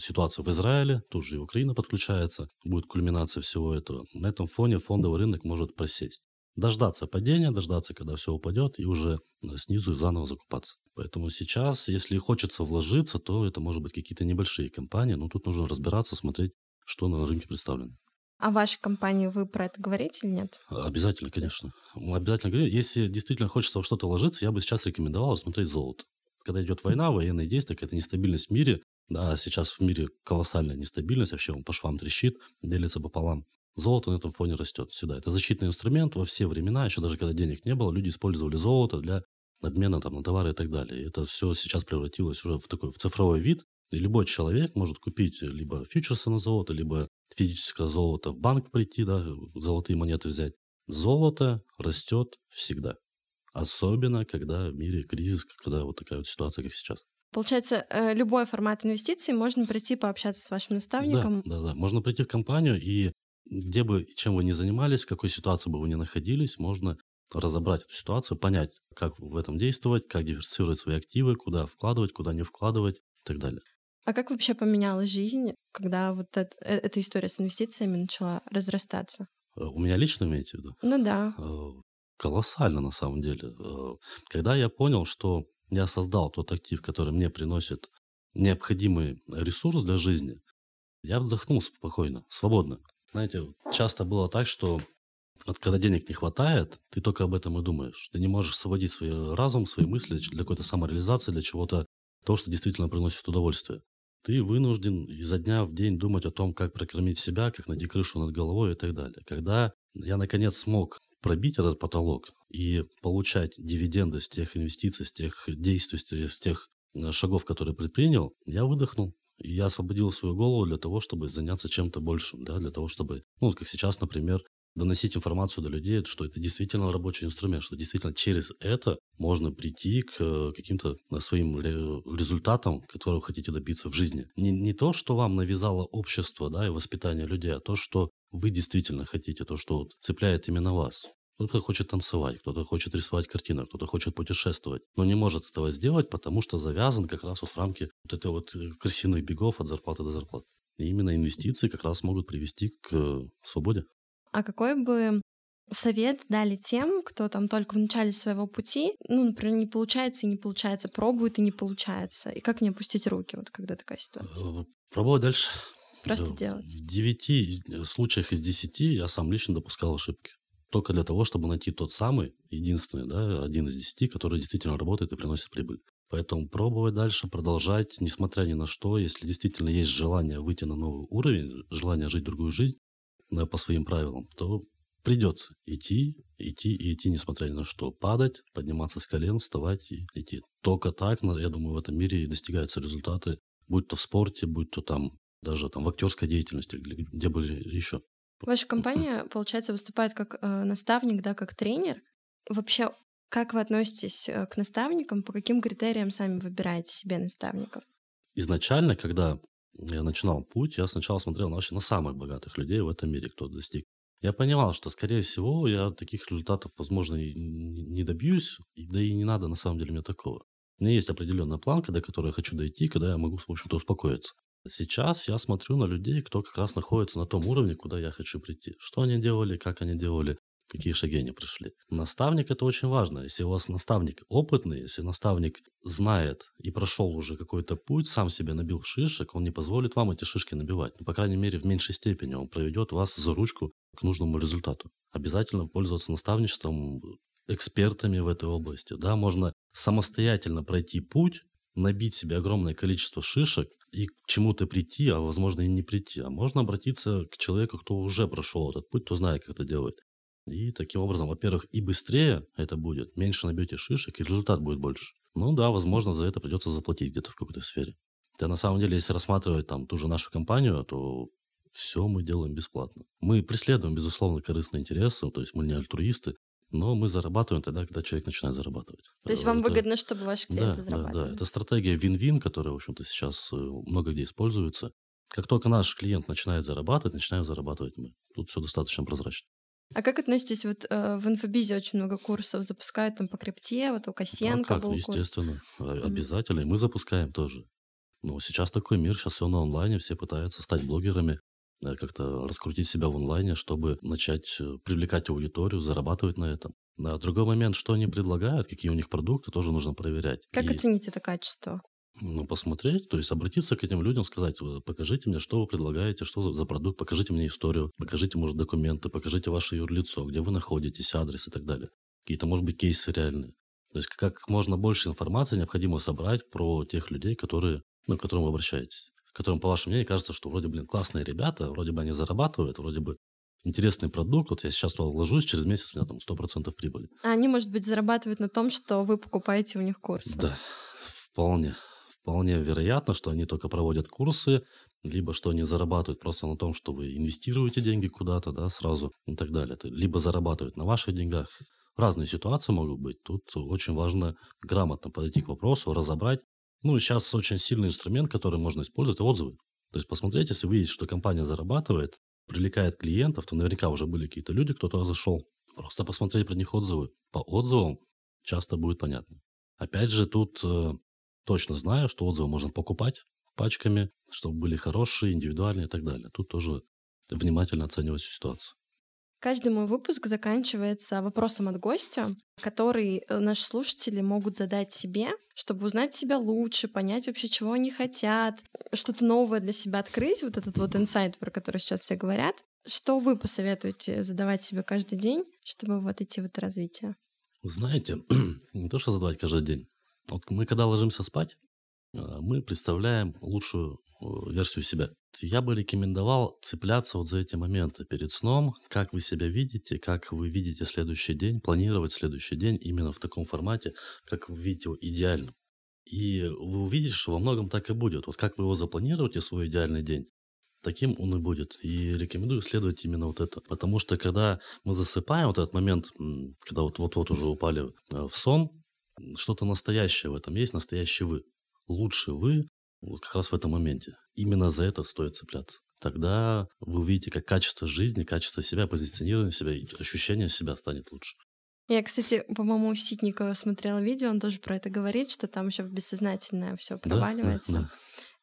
ситуация в Израиле, тут же и Украина подключается, будет кульминация всего этого. На этом фоне фондовый рынок может просесть дождаться падения, дождаться, когда все упадет, и уже э, снизу заново закупаться. Поэтому сейчас, если хочется вложиться, то это может быть какие-то небольшие компании, но тут нужно разбираться, смотреть, что на рынке представлено. А вашей компании вы про это говорите или нет? Обязательно, конечно. Обязательно говорю. Если действительно хочется во что-то вложиться, я бы сейчас рекомендовал смотреть золото. Когда идет война, военные действия, какая-то нестабильность в мире, да, сейчас в мире колоссальная нестабильность, вообще он по швам трещит, делится пополам. Золото на этом фоне растет сюда. Это защитный инструмент во все времена, еще даже когда денег не было, люди использовали золото для обмена там, на товары и так далее. И это все сейчас превратилось уже в такой в цифровой вид. И любой человек может купить либо фьючерсы на золото, либо физическое золото в банк прийти, да, золотые монеты взять. Золото растет всегда. Особенно, когда в мире кризис, когда вот такая вот ситуация, как сейчас. Получается, э, любой формат инвестиций можно прийти пообщаться с вашим наставником. Да, да, да. Можно прийти в компанию и где бы, чем вы ни занимались, в какой ситуации бы вы ни находились, можно разобрать эту ситуацию, понять, как в этом действовать, как диверсифицировать свои активы, куда вкладывать, куда не вкладывать и так далее. А как вообще поменялась жизнь, когда вот это, э, эта история с инвестициями начала разрастаться? Э, у меня лично имеете в виду? Ну да. Э, колоссально на самом деле. Когда я понял, что я создал тот актив, который мне приносит необходимый ресурс для жизни, я вздохнул спокойно, свободно. Знаете, часто было так, что вот когда денег не хватает, ты только об этом и думаешь. Ты не можешь сводить свой разум, свои мысли для какой-то самореализации, для чего-то, того, что действительно приносит удовольствие. Ты вынужден изо дня в день думать о том, как прокормить себя, как найти крышу над головой и так далее. Когда я, наконец, смог пробить этот потолок и получать дивиденды с тех инвестиций, с тех действий, с тех э, шагов, которые предпринял, я выдохнул. И я освободил свою голову для того, чтобы заняться чем-то большим, да, для того, чтобы, ну, как сейчас, например, доносить информацию до людей, что это действительно рабочий инструмент, что действительно через это можно прийти к э, каким-то э, своим результатам, которые вы хотите добиться в жизни. Не, не то, что вам навязало общество да, и воспитание людей, а то, что вы действительно хотите, то, что вот цепляет именно вас. Кто-то хочет танцевать, кто-то хочет рисовать картины, кто-то хочет путешествовать, но не может этого сделать, потому что завязан как раз вот в рамки вот этой вот э, крысиных бегов от зарплаты до зарплаты. И именно инвестиции как раз могут привести к свободе. А какой бы совет дали тем, кто там только в начале своего пути, ну, например, не получается и не получается, пробует и не получается, и как не опустить руки, вот когда такая ситуация? Э, пробовать дальше. Просто делать. В девяти случаях из десяти я сам лично допускал ошибки. только для того, чтобы найти тот самый, единственный, да, один из десяти, который действительно работает и приносит прибыль. Поэтому пробовать дальше, продолжать, несмотря ни на что, если действительно есть желание выйти на новый уровень, желание жить другую жизнь по своим правилам, то придется идти, идти и идти, несмотря ни на что. Падать, подниматься с колен, вставать и идти. Только так, я думаю, в этом мире и достигаются результаты, будь то в спорте, будь то там даже там в актерской деятельности, где были еще. Ваша компания, получается, выступает как э, наставник, да, как тренер. Вообще, как вы относитесь э, к наставникам? По каким критериям сами выбираете себе наставников? Изначально, когда я начинал путь, я сначала смотрел вообще на самых богатых людей в этом мире, кто достиг. Я понимал, что, скорее всего, я таких результатов, возможно, и не добьюсь, да и не надо на самом деле мне такого. У меня есть определенная планка, до которой я хочу дойти, когда я могу, в общем-то, успокоиться. Сейчас я смотрю на людей, кто как раз находится на том уровне, куда я хочу прийти. Что они делали, как они делали, какие шаги они прошли. Наставник – это очень важно. Если у вас наставник опытный, если наставник знает и прошел уже какой-то путь, сам себе набил шишек, он не позволит вам эти шишки набивать. Ну, по крайней мере, в меньшей степени он проведет вас за ручку к нужному результату. Обязательно пользоваться наставничеством экспертами в этой области. Да, можно самостоятельно пройти путь, набить себе огромное количество шишек и к чему-то прийти, а возможно и не прийти. А можно обратиться к человеку, кто уже прошел этот путь, кто знает, как это делать. И таким образом, во-первых, и быстрее это будет, меньше набьете шишек, и результат будет больше. Ну да, возможно, за это придется заплатить где-то в какой-то сфере. Да, на самом деле, если рассматривать там ту же нашу компанию, то все мы делаем бесплатно. Мы преследуем, безусловно, корыстные интересы, то есть мы не альтруисты, но мы зарабатываем тогда, когда человек начинает зарабатывать. То есть вам это... выгодно, чтобы ваши клиенты да, зарабатывали? Да, да, это стратегия вин-вин, которая, в общем-то, сейчас э, много где используется. Как только наш клиент начинает зарабатывать, начинаем зарабатывать мы. Тут все достаточно прозрачно. А как относитесь, вот э, в инфобизе очень много курсов запускают там по крипте, вот у Косенко а как, был естественно, курс. обязательно, и мы запускаем тоже. Но сейчас такой мир, сейчас все на онлайне, все пытаются стать блогерами, э, как-то раскрутить себя в онлайне, чтобы начать э, привлекать аудиторию, зарабатывать на этом. На другой момент, что они предлагают, какие у них продукты, тоже нужно проверять. Как и... оценить это качество? Ну, посмотреть, то есть обратиться к этим людям, сказать, покажите мне, что вы предлагаете, что за, за продукт, покажите мне историю, покажите, может, документы, покажите ваше юрлицо, где вы находитесь, адрес и так далее. Какие-то, может быть, кейсы реальные. То есть как можно больше информации необходимо собрать про тех людей, которые, ну, к которым вы обращаетесь. Которым, по вашему мнению, кажется, что вроде, блин, классные ребята, вроде бы они зарабатывают, вроде бы интересный продукт, вот я сейчас туда вложусь, через месяц у меня там 100% прибыли. А они, может быть, зарабатывают на том, что вы покупаете у них курсы? Да, вполне вполне вероятно, что они только проводят курсы, либо что они зарабатывают просто на том, что вы инвестируете деньги куда-то, да, сразу и так далее. Либо зарабатывают на ваших деньгах. Разные ситуации могут быть. Тут очень важно грамотно подойти к вопросу, разобрать. Ну, сейчас очень сильный инструмент, который можно использовать, отзывы. То есть посмотреть, если вы видите, что компания зарабатывает, привлекает клиентов, то наверняка уже были какие-то люди, кто туда зашел. Просто посмотреть про них отзывы. По отзывам часто будет понятно. Опять же, тут э, точно знаю, что отзывы можно покупать пачками, чтобы были хорошие, индивидуальные и так далее. Тут тоже внимательно оценивать всю ситуацию. Каждый мой выпуск заканчивается вопросом от гостя, который э, наши слушатели могут задать себе, чтобы узнать себя лучше, понять вообще, чего они хотят, что-то новое для себя открыть, вот этот вот инсайт, про который сейчас все говорят. Что вы посоветуете задавать себе каждый день, чтобы вот идти в это развитие? знаете, не то, что задавать каждый день, вот мы, когда ложимся спать, а, мы представляем лучшую версию себя. Я бы рекомендовал цепляться вот за эти моменты перед сном, как вы себя видите, как вы видите следующий день, планировать следующий день именно в таком формате, как вы видите его идеальным. И вы увидите, что во многом так и будет. Вот как вы его запланируете, свой идеальный день, таким он и будет. И рекомендую исследовать именно вот это. Потому что когда мы засыпаем, вот этот момент, когда вот-вот уже упали э, в сон, что-то настоящее в этом есть, настоящий вы. Лучше вы вот как раз в этом моменте. Именно за это стоит цепляться. Тогда вы увидите, как качество жизни, качество себя, позиционирование себя ощущение себя станет лучше. Я, кстати, по-моему, у Ситникова смотрела видео, он тоже про это говорит, что там еще в бессознательное все проваливается. Да, да, да.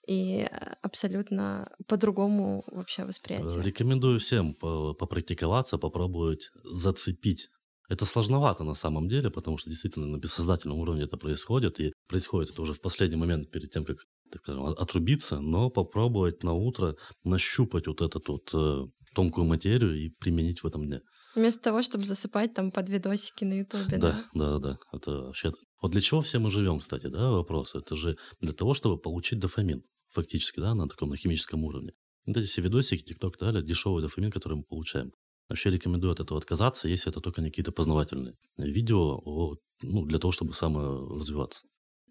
И э, абсолютно по-другому вообще восприятие. Рекомендую всем попрактиковаться, попробовать зацепить это сложновато на самом деле, потому что действительно на бессознательном уровне это происходит, и происходит это уже в последний момент перед тем, как так скажем, отрубиться, но попробовать на утро нащупать вот эту вот э, тонкую материю и применить в этом дне. Вместо того, чтобы засыпать там под видосики на Ютубе. Да, да, да. Это вообще... Вот для чего все мы живем, кстати, да, вопрос. Это же для того, чтобы получить дофамин, фактически, да, на таком, на химическом уровне. Вот эти все видосики, ТикТок, да, дешевый дофамин, который мы получаем. Вообще рекомендую от этого отказаться, если это только не какие-то познавательные видео о, ну, для того, чтобы саморазвиваться.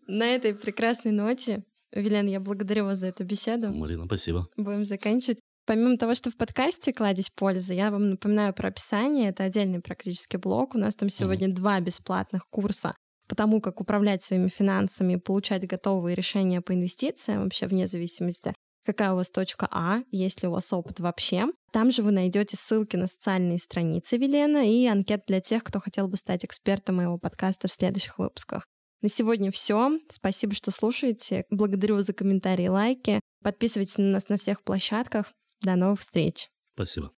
На этой прекрасной ноте, Вилен, я благодарю вас за эту беседу. Марина, спасибо. Будем заканчивать. Помимо того, что в подкасте «Кладезь пользы», я вам напоминаю про описание. Это отдельный практически блок. У нас там сегодня mm-hmm. два бесплатных курса по тому, как управлять своими финансами, получать готовые решения по инвестициям, вообще вне зависимости, какая у вас точка А, есть ли у вас опыт вообще. Там же вы найдете ссылки на социальные страницы Велена и анкет для тех, кто хотел бы стать экспертом моего подкаста в следующих выпусках. На сегодня все. Спасибо, что слушаете. Благодарю за комментарии и лайки. Подписывайтесь на нас на всех площадках. До новых встреч. Спасибо.